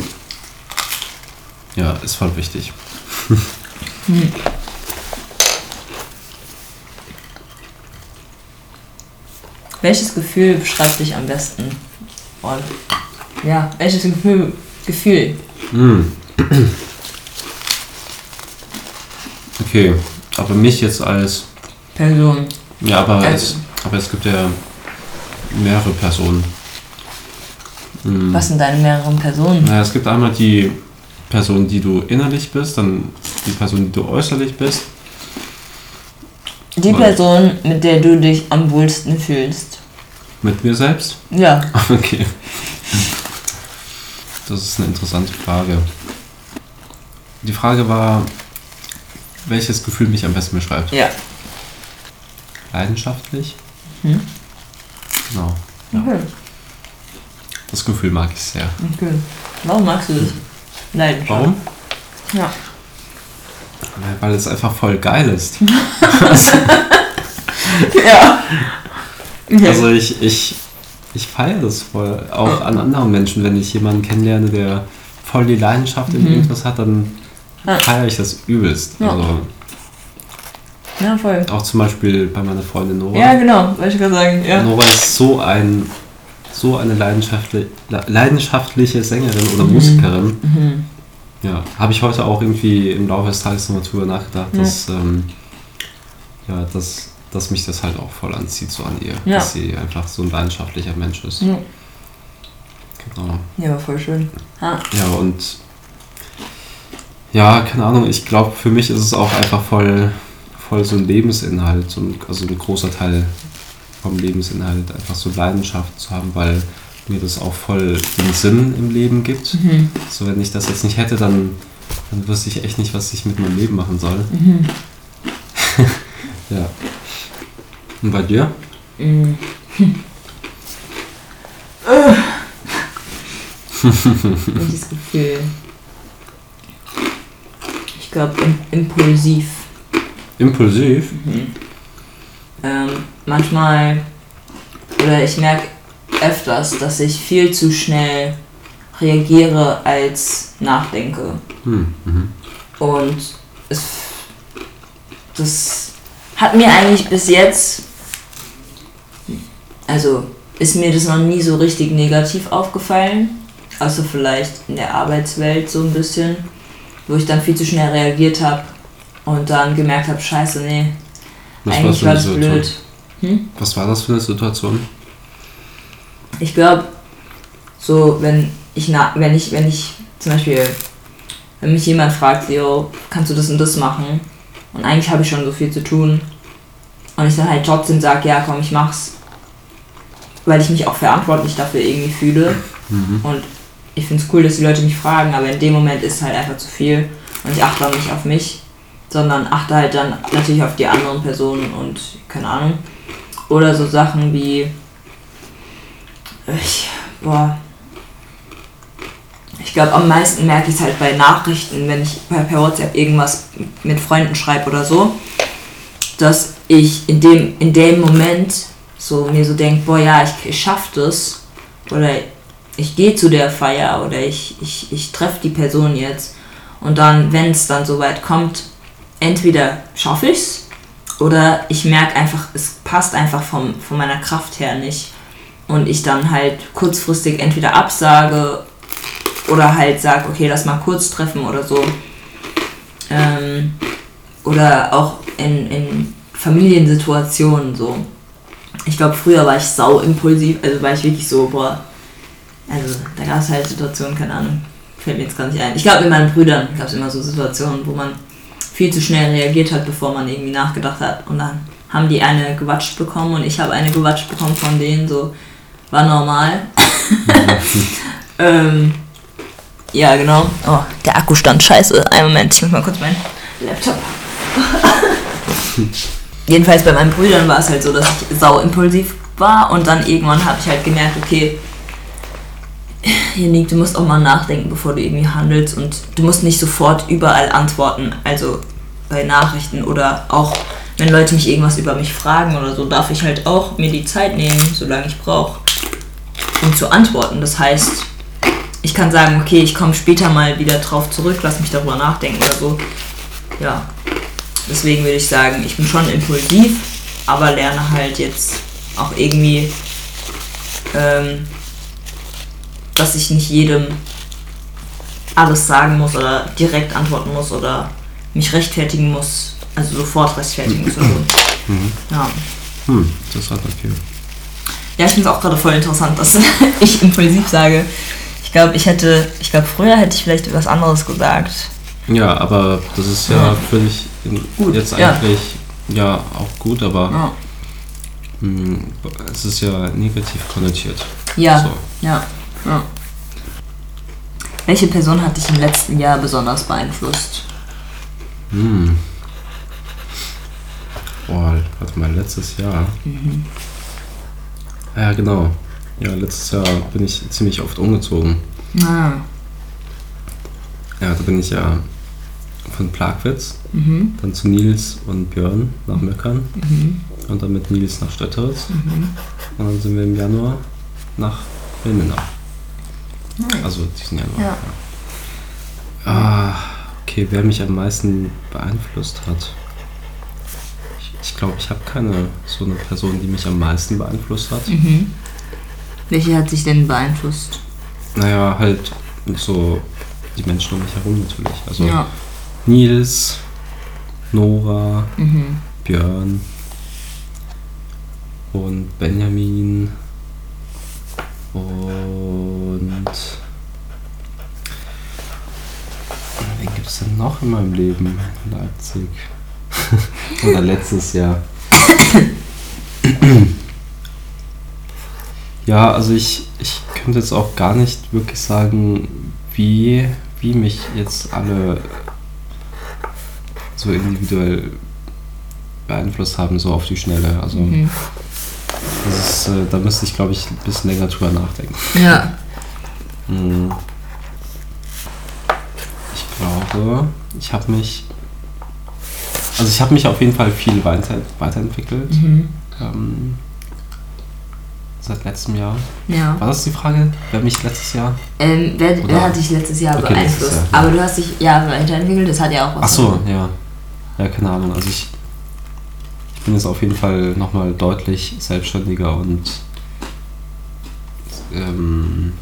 [SPEAKER 2] ja, ist voll wichtig.
[SPEAKER 1] Welches Gefühl beschreibt dich am besten? Und ja, welches Gefühl? Gefühl?
[SPEAKER 2] Hm. Okay, aber mich jetzt als
[SPEAKER 1] Person.
[SPEAKER 2] ja, aber
[SPEAKER 1] Also-
[SPEAKER 2] es, aber es gibt ja mehrere Personen. Hm.
[SPEAKER 1] Was sind deine mehreren Personen?
[SPEAKER 2] Naja, es gibt einmal die Person, die du innerlich bist, dann die Person, die du äußerlich bist.
[SPEAKER 1] Die Person, mit der du dich am wohlsten fühlst.
[SPEAKER 2] Mit mir selbst?
[SPEAKER 1] Ja. (laughs)
[SPEAKER 2] Okay. Das ist eine interessante Frage. Die Frage war, welches Gefühl mich am besten beschreibt.
[SPEAKER 1] Ja.
[SPEAKER 2] Leidenschaftlich?
[SPEAKER 1] Hm?
[SPEAKER 2] Genau. Ja.
[SPEAKER 1] Okay.
[SPEAKER 2] Das Gefühl mag ich sehr.
[SPEAKER 1] okay. Warum magst du das? Leidenschaft.
[SPEAKER 2] Warum?
[SPEAKER 1] Ja.
[SPEAKER 2] Weil es einfach voll geil ist. (laughs)
[SPEAKER 1] Ja. Okay.
[SPEAKER 2] Also ich, ich, ich feiere das voll. Auch an anderen Menschen, wenn ich jemanden kennenlerne, der voll die Leidenschaft in
[SPEAKER 1] Mhm.
[SPEAKER 2] irgendwas hat, dann feiere ich das übelst.
[SPEAKER 1] Ja.
[SPEAKER 2] Also
[SPEAKER 1] ja, voll.
[SPEAKER 2] auch zum Beispiel bei meiner Freundin Nora.
[SPEAKER 1] Ja, genau. Wollte ich gerade sagen. Ja.
[SPEAKER 2] Nora ist so ein so eine leidenschaftliche, leidenschaftliche Sängerin oder
[SPEAKER 1] Mhm.
[SPEAKER 2] Musikerin.
[SPEAKER 1] Mhm.
[SPEAKER 2] Ja, habe ich heute auch irgendwie im Laufe des Tages nochmal drüber nachgedacht,
[SPEAKER 1] Ja.
[SPEAKER 2] dass, ähm, ja, dass, dass mich das halt auch voll anzieht, so an ihr.
[SPEAKER 1] Ja.
[SPEAKER 2] Dass sie einfach so ein leidenschaftlicher Mensch ist.
[SPEAKER 1] Ja.
[SPEAKER 2] Genau.
[SPEAKER 1] Ja, war voll schön. Ah.
[SPEAKER 2] Ja, und ja, keine Ahnung, ich glaube, für mich ist es auch einfach voll, voll so ein Lebensinhalt, so ein, also ein großer Teil vom Lebensinhalt, einfach so Leidenschaft zu haben, weil mir das auch voll den Sinn im Leben gibt.
[SPEAKER 1] Mhm.
[SPEAKER 2] So, wenn ich das jetzt nicht hätte, dann, dann wüsste ich echt nicht, was ich mit meinem Leben machen soll.
[SPEAKER 1] Mhm. (laughs)
[SPEAKER 2] Ja. Und bei dir? (laughs)
[SPEAKER 1] Mhm. Welches Gefühl? Ich glaube im impulsiv.
[SPEAKER 2] Impulsiv?
[SPEAKER 1] Ähm, manchmal, oder ich merke öfters, dass ich viel zu schnell reagiere als nachdenke.
[SPEAKER 2] Hm. Mhm.
[SPEAKER 1] Und es, das hat mir eigentlich bis jetzt, also ist mir das noch nie so richtig negativ aufgefallen. Außer vielleicht in der Arbeitswelt so ein bisschen, wo ich dann viel zu schnell reagiert habe und dann gemerkt habe, scheiße, nee,
[SPEAKER 2] Was
[SPEAKER 1] eigentlich war das blöd. Hm?
[SPEAKER 2] Was war das für eine Situation?
[SPEAKER 1] Ich glaube, so wenn ich na, wenn ich, wenn ich zum Beispiel, wenn mich jemand fragt, yo, kannst du das und das machen? Und eigentlich habe ich schon so viel zu tun. Und ich dann halt trotzdem sage, ja komm, ich mach's. Weil ich mich auch verantwortlich dafür irgendwie fühle.
[SPEAKER 2] Mhm.
[SPEAKER 1] Und ich finde es cool, dass die Leute mich fragen, aber in dem Moment ist es halt einfach zu viel. Und ich achte auch nicht auf mich, sondern achte halt dann natürlich auf die anderen Personen und keine Ahnung. Oder so Sachen wie. Ich, boah. Ich glaube, am meisten merke ich es halt bei Nachrichten, wenn ich per, per WhatsApp irgendwas mit Freunden schreibe oder so, dass ich in dem, in dem Moment so mir so denke, boah ja, ich, ich schaff das. Oder ich gehe zu der Feier oder ich, ich, ich treffe die Person jetzt. Und dann, wenn es dann soweit kommt, entweder schaffe ich es oder ich merke einfach, es passt einfach vom, von meiner Kraft her nicht. Und ich dann halt kurzfristig entweder absage oder halt sage, okay, lass mal kurz treffen oder so. Ähm, oder auch in, in Familiensituationen so. Ich glaube, früher war ich sau impulsiv, also war ich wirklich so, boah, also da gab es halt Situationen, keine Ahnung, fällt mir jetzt gar nicht ein. Ich glaube, mit meinen Brüdern gab es immer so Situationen, wo man viel zu schnell reagiert hat, bevor man irgendwie nachgedacht hat. Und dann haben die eine gewatscht bekommen und ich habe eine gewatscht bekommen von denen, so war normal. (laughs) ähm, ja, genau. Oh, der Akkustand, scheiße. Einen Moment, ich muss mal kurz meinen Laptop. (laughs) jedenfalls bei meinen Brüdern war es halt so, dass ich sau impulsiv war und dann irgendwann habe ich halt gemerkt, okay, Janik, du musst auch mal nachdenken, bevor du irgendwie handelst und du musst nicht sofort überall antworten. Also bei Nachrichten oder auch wenn Leute mich irgendwas über mich fragen oder so, darf ich halt auch mir die Zeit nehmen, solange ich brauche, um zu antworten. Das heißt, ich kann sagen, okay, ich komme später mal wieder drauf zurück, lass mich darüber nachdenken oder so. Ja, deswegen würde ich sagen, ich bin schon impulsiv, aber lerne halt jetzt auch irgendwie, ähm, dass ich nicht jedem alles sagen muss oder direkt antworten muss oder mich rechtfertigen muss, also sofort rechtfertigen muss.
[SPEAKER 2] Mhm.
[SPEAKER 1] Ja.
[SPEAKER 2] Hm, das hat okay.
[SPEAKER 1] Ja, ich finde es auch gerade voll interessant, dass (laughs) ich impulsiv sage. Ich glaube, ich hätte, ich glaube, früher hätte ich vielleicht was anderes gesagt.
[SPEAKER 2] Ja, aber das ist ja
[SPEAKER 1] Ja.
[SPEAKER 2] in-
[SPEAKER 1] Gut,
[SPEAKER 2] jetzt
[SPEAKER 1] ja.
[SPEAKER 2] eigentlich ja. auch gut, aber
[SPEAKER 1] Ja.
[SPEAKER 2] hm, es ist ja negativ konnotiert.
[SPEAKER 1] Ja,
[SPEAKER 2] So.
[SPEAKER 1] ja, ja. Welche Person hat dich im letzten Jahr besonders beeinflusst?
[SPEAKER 2] Hm. Boah, warte mal, letztes Jahr.
[SPEAKER 1] Mhm.
[SPEAKER 2] Ja, genau. Ja, letztes Jahr bin ich ziemlich oft umgezogen.
[SPEAKER 1] Ah.
[SPEAKER 2] Ja, da bin ich ja von Plagwitz,
[SPEAKER 1] Mhm.
[SPEAKER 2] dann zu Nils und Björn nach Möckern
[SPEAKER 1] Mhm.
[SPEAKER 2] und dann mit Nils nach Stötteritz.
[SPEAKER 1] Mhm.
[SPEAKER 2] Und dann sind wir im Januar nach Wilmenau.
[SPEAKER 1] Nice.
[SPEAKER 2] Also diesen Januar.
[SPEAKER 1] Ja.
[SPEAKER 2] Ah, okay, wer mich am meisten beeinflusst hat. Ich, ich glaube, ich habe keine so eine Person, die mich am meisten beeinflusst hat.
[SPEAKER 1] Mhm. Welche hat sich denn beeinflusst?
[SPEAKER 2] Naja, halt so die Menschen um mich herum natürlich. Also
[SPEAKER 1] Ja.
[SPEAKER 2] Nils, Nora,
[SPEAKER 1] Mhm.
[SPEAKER 2] Björn und Benjamin und wen gibt es denn noch in meinem Leben Leipzig? (laughs) Oder letztes Jahr. ja, also ich, ich könnte jetzt auch gar nicht wirklich sagen, wie, wie mich jetzt alle so individuell beeinflusst haben, so auf die Schnelle. Also
[SPEAKER 1] Mhm.
[SPEAKER 2] Ist, äh, da müsste ich, glaube ich, ein bisschen länger drüber nachdenken.
[SPEAKER 1] Ja. (laughs)
[SPEAKER 2] Hm. Ich glaube, ich habe mich, also ich habe mich auf jeden Fall viel weiter, weiterentwickelt
[SPEAKER 1] Mhm.
[SPEAKER 2] ähm, seit letztem Jahr.
[SPEAKER 1] Ja.
[SPEAKER 2] War das die Frage? Wer mich letztes Jahr?
[SPEAKER 1] Ähm, wer, wer hat dich letztes Jahr
[SPEAKER 2] Okay, letztes
[SPEAKER 1] beeinflusst?
[SPEAKER 2] Jahr, ja.
[SPEAKER 1] Aber du hast dich ja weiterentwickelt, das hat ja auch was.
[SPEAKER 2] Ach so, ja. Ja, keine Ahnung. Also ich bin jetzt auf jeden Fall nochmal deutlich selbstständiger und ähm,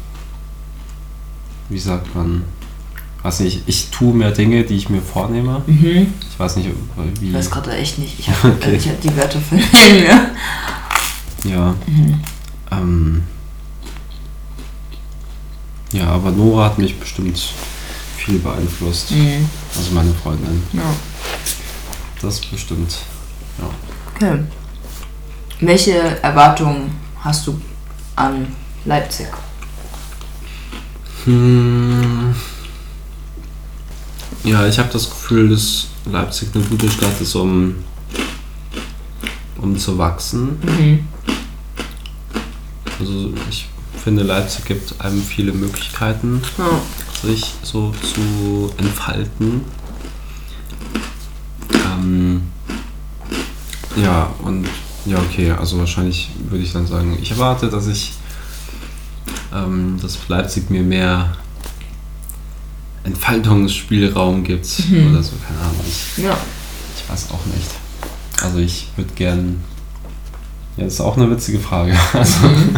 [SPEAKER 2] wie sagt man? Weiß nicht, ich tue mehr Dinge, die ich mir vornehme.
[SPEAKER 1] Mhm.
[SPEAKER 2] Ich weiß nicht, wie.
[SPEAKER 1] Ich weiß gerade echt nicht. Ich habe (laughs)
[SPEAKER 2] Okay.
[SPEAKER 1] ich hab die Wörter verliehen. (laughs) Ja.
[SPEAKER 2] Ja.
[SPEAKER 1] Mhm.
[SPEAKER 2] Ähm, ja, aber Nora hat mich bestimmt viel beeinflusst.
[SPEAKER 1] Mhm.
[SPEAKER 2] Also meine Freundin.
[SPEAKER 1] ja.
[SPEAKER 2] Das bestimmt. Ja.
[SPEAKER 1] Okay. Welche Erwartungen hast du an Leipzig?
[SPEAKER 2] Hm. Ja, ich habe das Gefühl, dass Leipzig eine gute Stadt ist, um, um zu wachsen.
[SPEAKER 1] Mhm.
[SPEAKER 2] Also ich finde, Leipzig gibt einem viele Möglichkeiten,
[SPEAKER 1] Ja.
[SPEAKER 2] sich so zu entfalten. Ja, und ja, okay, also wahrscheinlich würde ich dann sagen, ich erwarte, dass ich, ähm, dass Leipzig mir mehr Entfaltungsspielraum gibt
[SPEAKER 1] Mhm.
[SPEAKER 2] oder so, keine Ahnung. Ich,
[SPEAKER 1] ja.
[SPEAKER 2] ich weiß auch nicht. Also ich würde gern, ja, das ist auch eine witzige Frage. (laughs) Also,
[SPEAKER 1] Mhm.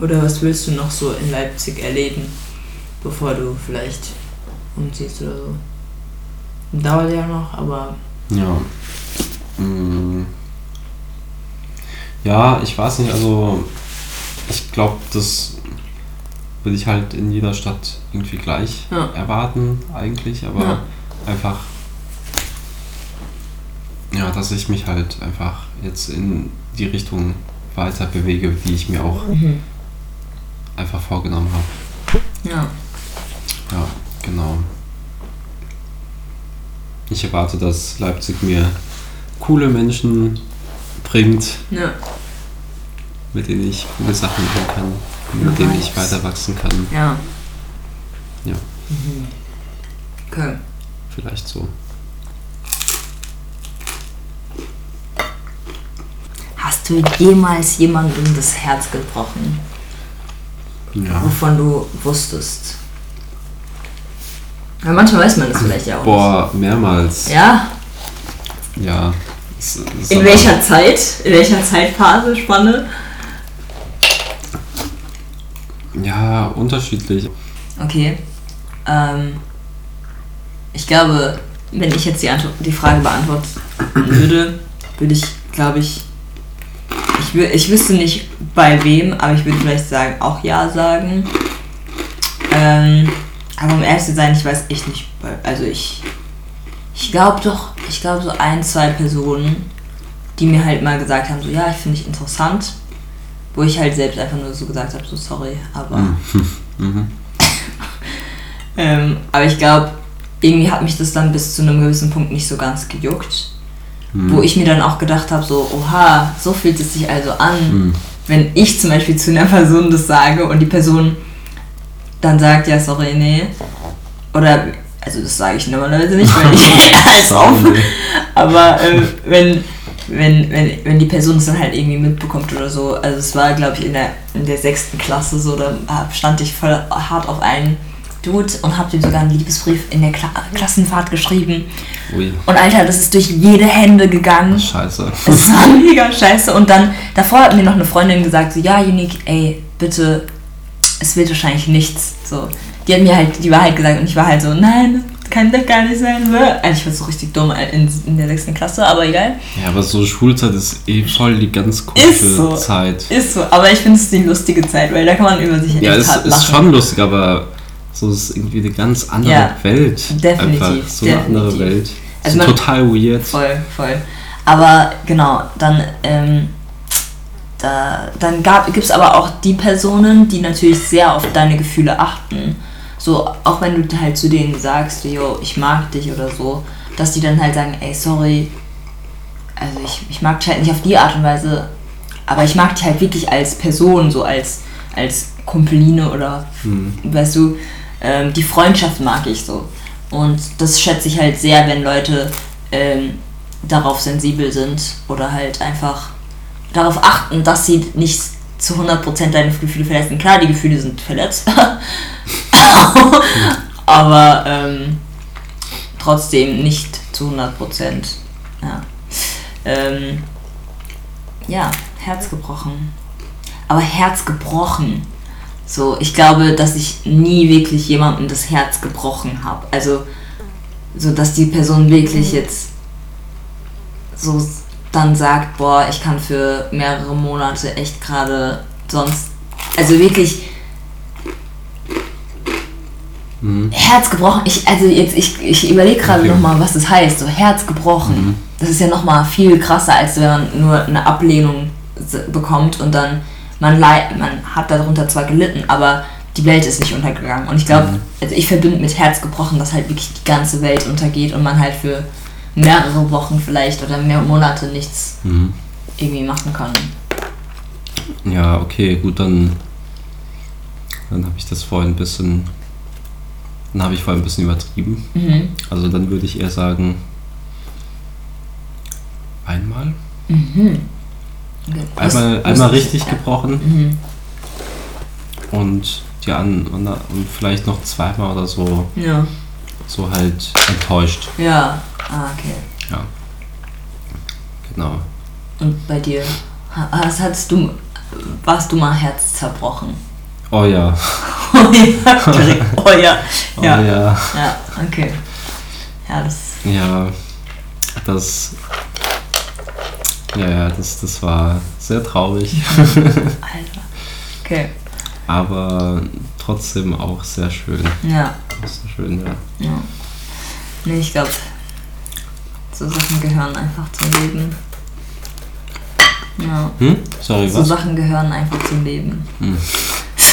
[SPEAKER 1] Oder was willst du noch so in Leipzig erleben, bevor du vielleicht umziehst oder so? Dauert ja noch, aber
[SPEAKER 2] Ja. Mm. Ja, ich weiß nicht, also ich glaube, das will ich halt in jeder Stadt irgendwie gleich
[SPEAKER 1] Ja.
[SPEAKER 2] erwarten, eigentlich, aber
[SPEAKER 1] Ja.
[SPEAKER 2] einfach, ja, dass ich mich halt einfach jetzt in die Richtung weiter bewege, die ich mir auch
[SPEAKER 1] mhm.
[SPEAKER 2] einfach vorgenommen habe.
[SPEAKER 1] ja.
[SPEAKER 2] Ja, genau. Ich erwarte, dass Leipzig mir coole Menschen bringt,
[SPEAKER 1] Ja.
[SPEAKER 2] mit denen ich coole Sachen machen kann, mit denen ich
[SPEAKER 1] Nice.
[SPEAKER 2] weiter wachsen kann.
[SPEAKER 1] Ja.
[SPEAKER 2] Ja,
[SPEAKER 1] Okay.
[SPEAKER 2] vielleicht so.
[SPEAKER 1] Hast du jemals jemandem das Herz gebrochen,
[SPEAKER 2] Ja.
[SPEAKER 1] wovon du wusstest? Ja, manchmal weiß man das (clears throat) vielleicht ja auch
[SPEAKER 2] Boah, mehrmals.
[SPEAKER 1] Ja?
[SPEAKER 2] Ja.
[SPEAKER 1] In welcher Zeit? In welcher Zeitphase, Spanne?
[SPEAKER 2] Ja, unterschiedlich.
[SPEAKER 1] Okay. Ähm, ich glaube, wenn ich jetzt die, Antwort, die Frage beantworten würde, würde ich, glaube ich, ich, ich wüsste nicht bei wem, aber ich würde vielleicht sagen, auch ja sagen. Ähm, aber um ehrlich zu sein, ich weiß echt nicht. Also ich, ich glaube doch, ich glaube so ein, zwei Personen, die mir halt mal gesagt haben, so ja, ich finde dich interessant. Wo ich halt selbst einfach nur so gesagt habe, so sorry, aber
[SPEAKER 2] Mhm. (laughs) (laughs)
[SPEAKER 1] ähm, aber ich glaube, irgendwie hat mich das dann bis zu einem gewissen Punkt nicht so ganz gejuckt.
[SPEAKER 2] Mhm.
[SPEAKER 1] Wo ich mir dann auch gedacht habe, so, oha, so fühlt es sich also an,
[SPEAKER 2] Mhm.
[SPEAKER 1] wenn ich zum Beispiel zu einer Person das sage und die Person dann sagt, ja, sorry, nee. Oder, also das sage ich normalerweise nicht, weil (laughs) ich (laughs) alles offen.
[SPEAKER 2] Nee.
[SPEAKER 1] Aber äh, wenn, wenn, wenn, wenn die Person es dann halt irgendwie mitbekommt oder so, also es war, glaube ich, in der, in der sechsten Klasse so, da stand ich voll hart auf einen Dude und hab ihm sogar einen Liebesbrief in der Kla Klassenfahrt geschrieben.
[SPEAKER 2] Ui,
[SPEAKER 1] Und Alter, das ist durch jede Hände gegangen.
[SPEAKER 2] scheiße.
[SPEAKER 1] Es war (laughs) mega scheiße. Und dann, davor hat mir noch eine Freundin gesagt, so, ja, Unique, ey, bitte, es wird wahrscheinlich nichts. So. Die hat mir halt die Wahrheit gesagt und ich war halt so, nein, kann doch gar nicht sein. Also ich war so richtig dumm in, in der sechsten Klasse, aber egal.
[SPEAKER 2] Ja, aber so Schulzeit ist eh voll die ganz
[SPEAKER 1] Ist
[SPEAKER 2] komische
[SPEAKER 1] so.
[SPEAKER 2] Zeit.
[SPEAKER 1] Ist so, aber ich finde es die lustige Zeit, weil da kann man über sich
[SPEAKER 2] Ja,
[SPEAKER 1] echt hart
[SPEAKER 2] ist
[SPEAKER 1] lachen.
[SPEAKER 2] schon lustig, aber so ist irgendwie eine ganz andere
[SPEAKER 1] Ja,
[SPEAKER 2] Welt.
[SPEAKER 1] definitiv,
[SPEAKER 2] Einfach so eine andere
[SPEAKER 1] definitiv.
[SPEAKER 2] Welt.
[SPEAKER 1] Also
[SPEAKER 2] so
[SPEAKER 1] man-
[SPEAKER 2] total weird.
[SPEAKER 1] Voll, voll. Aber genau, dann, ähm, da, dann gibt es aber auch die Personen, die natürlich sehr auf deine Gefühle achten. So, auch wenn du halt zu denen sagst, yo, ich mag dich oder so, dass die dann halt sagen, ey, sorry, also ich, ich mag dich halt nicht auf die Art und Weise, aber ich mag dich halt wirklich als Person, so als, als Kumpeline oder
[SPEAKER 2] Hm.
[SPEAKER 1] weißt du, ähm, die Freundschaft mag ich so. Und das schätze ich halt sehr, wenn Leute ähm, darauf sensibel sind oder halt einfach darauf achten, dass sie nicht zu 100% deine Gefühle verletzen. Klar, die Gefühle sind verletzt, (laughs) (laughs) aber ähm, trotzdem nicht zu 100%. Ja. Ähm, ja, Herz gebrochen. Aber Herz gebrochen. So, ich glaube, dass ich nie wirklich jemandem das Herz gebrochen habe. Also, so dass die Person wirklich jetzt so dann sagt, boah, ich kann für mehrere Monate echt gerade sonst, also wirklich
[SPEAKER 2] Mhm.
[SPEAKER 1] Herz gebrochen. Ich, also jetzt, ich, ich überlege gerade
[SPEAKER 2] Okay.
[SPEAKER 1] noch nochmal, was das heißt. So Herz gebrochen.
[SPEAKER 2] Mhm.
[SPEAKER 1] Das ist ja nochmal viel krasser, als wenn man nur eine Ablehnung bekommt und dann man leid, man hat darunter zwar gelitten, aber die Welt ist nicht untergegangen. Und ich glaube,
[SPEAKER 2] Mhm.
[SPEAKER 1] also ich verbinde mit Herz gebrochen, dass halt wirklich die ganze Welt untergeht und man halt für mehrere Wochen vielleicht oder mehr Monate nichts
[SPEAKER 2] Mhm.
[SPEAKER 1] irgendwie machen kann.
[SPEAKER 2] Ja, okay, gut, dann, dann habe ich das vorhin ein bisschen, dann habe ich vorhin ein bisschen übertrieben.
[SPEAKER 1] Mhm.
[SPEAKER 2] Also dann würde ich eher sagen, einmal,
[SPEAKER 1] Mhm.
[SPEAKER 2] Einmal, einmal richtig gebrochen
[SPEAKER 1] Mhm.
[SPEAKER 2] und die an, und, und vielleicht noch zweimal oder so,
[SPEAKER 1] Ja.
[SPEAKER 2] so halt enttäuscht.
[SPEAKER 1] Ja. Ah, okay.
[SPEAKER 2] Ja, genau.
[SPEAKER 1] Und bei dir? Ha- Hast, hattest du, warst du mal Herz zerbrochen?
[SPEAKER 2] Oh ja, (laughs)
[SPEAKER 1] Oh ja, direkt. Oh ja. (laughs)
[SPEAKER 2] oh
[SPEAKER 1] Ja.
[SPEAKER 2] ja.
[SPEAKER 1] Ja, okay. Ja, das.
[SPEAKER 2] Ja, das. Ja, ja, das, das war sehr traurig, (laughs)
[SPEAKER 1] Alter. Okay.
[SPEAKER 2] aber trotzdem auch sehr schön.
[SPEAKER 1] Ja,
[SPEAKER 2] Auch sehr schön, ja.
[SPEAKER 1] ja. Nee, ich glaube, so Sachen gehören einfach zum Leben. Ja.
[SPEAKER 2] Hm? Sorry,
[SPEAKER 1] So
[SPEAKER 2] was?
[SPEAKER 1] Sachen gehören einfach zum Leben.
[SPEAKER 2] Hm.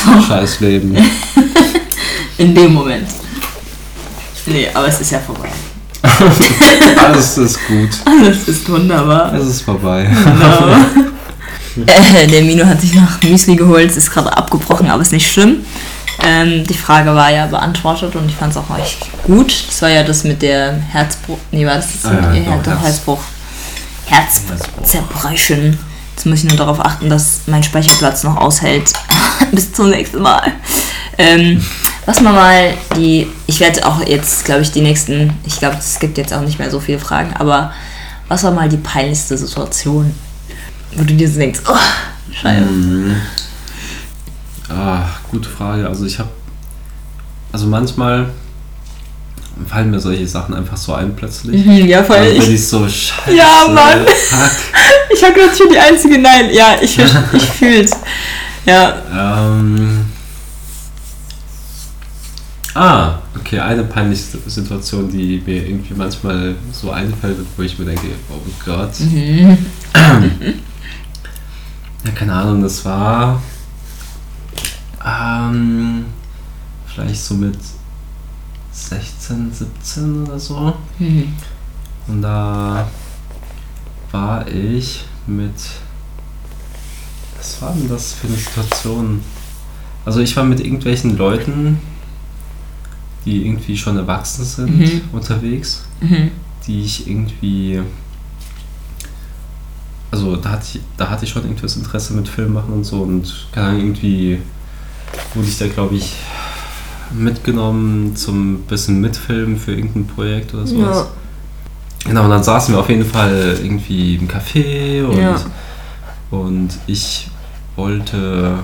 [SPEAKER 1] So,
[SPEAKER 2] Scheiß Leben. (laughs)
[SPEAKER 1] in dem Moment. Nee, aber es ist ja vorbei. (laughs)
[SPEAKER 2] Alles ist gut.
[SPEAKER 1] Alles ist wunderbar.
[SPEAKER 2] Es ist vorbei.
[SPEAKER 1] Genau. (laughs) äh, der Mino hat sich noch Müsli geholt, es ist gerade abgebrochen, aber ist nicht schlimm. Ähm, die Frage war ja beantwortet und ich fand es auch echt gut. Das war ja das mit der Herzbruch. Nee, war das das
[SPEAKER 2] Ah, ja,
[SPEAKER 1] mit
[SPEAKER 2] genau,
[SPEAKER 1] Her
[SPEAKER 2] Herz-
[SPEAKER 1] Herzbruch? Jetzt muss ich nur darauf achten, dass mein Speicherplatz noch aushält. (laughs) Bis zum nächsten Mal. Ähm, was man mal die. Ich werde auch jetzt, glaube ich, die nächsten. Ich glaube, es gibt jetzt auch nicht mehr so viele Fragen, aber was war mal die peinlichste Situation, wo du dir so denkst, oh, Scheiße.
[SPEAKER 2] Mhm. Ah, gute Frage. Also ich habe, also manchmal fallen mir solche Sachen einfach so ein plötzlich.
[SPEAKER 1] Mhm, ja, voll.
[SPEAKER 2] Wenn
[SPEAKER 1] Ich,
[SPEAKER 2] ich so scheiße.
[SPEAKER 1] Ja, Mann.
[SPEAKER 2] Fuck. (laughs)
[SPEAKER 1] ich war gerade schon die Einzige, nein, ja, ich, (laughs) ich fühl's. Ja.
[SPEAKER 2] Ähm. Ah, okay, eine peinliche Situation, die mir irgendwie manchmal so einfällt, wo ich mir denke, oh Gott.
[SPEAKER 1] Mhm.
[SPEAKER 2] Ja, keine Ahnung, das war ähm, vielleicht so mit 16, 17 oder so.
[SPEAKER 1] Mhm.
[SPEAKER 2] Und da war ich mit. Was war denn das für eine Situation? Also ich war mit irgendwelchen Leuten, die irgendwie schon erwachsen sind,
[SPEAKER 1] Mhm.
[SPEAKER 2] unterwegs,
[SPEAKER 1] Mhm.
[SPEAKER 2] die ich irgendwie. Also da hatte ich, da hatte ich schon irgendwie das Interesse mit Film machen und so und keine Ahnung, irgendwie wurde ich da glaube ich mitgenommen zum bisschen mitfilmen für irgendein Projekt oder sowas.
[SPEAKER 1] Ja.
[SPEAKER 2] Genau, und dann saßen wir auf jeden Fall irgendwie im Café und,
[SPEAKER 1] Ja.
[SPEAKER 2] und ich wollte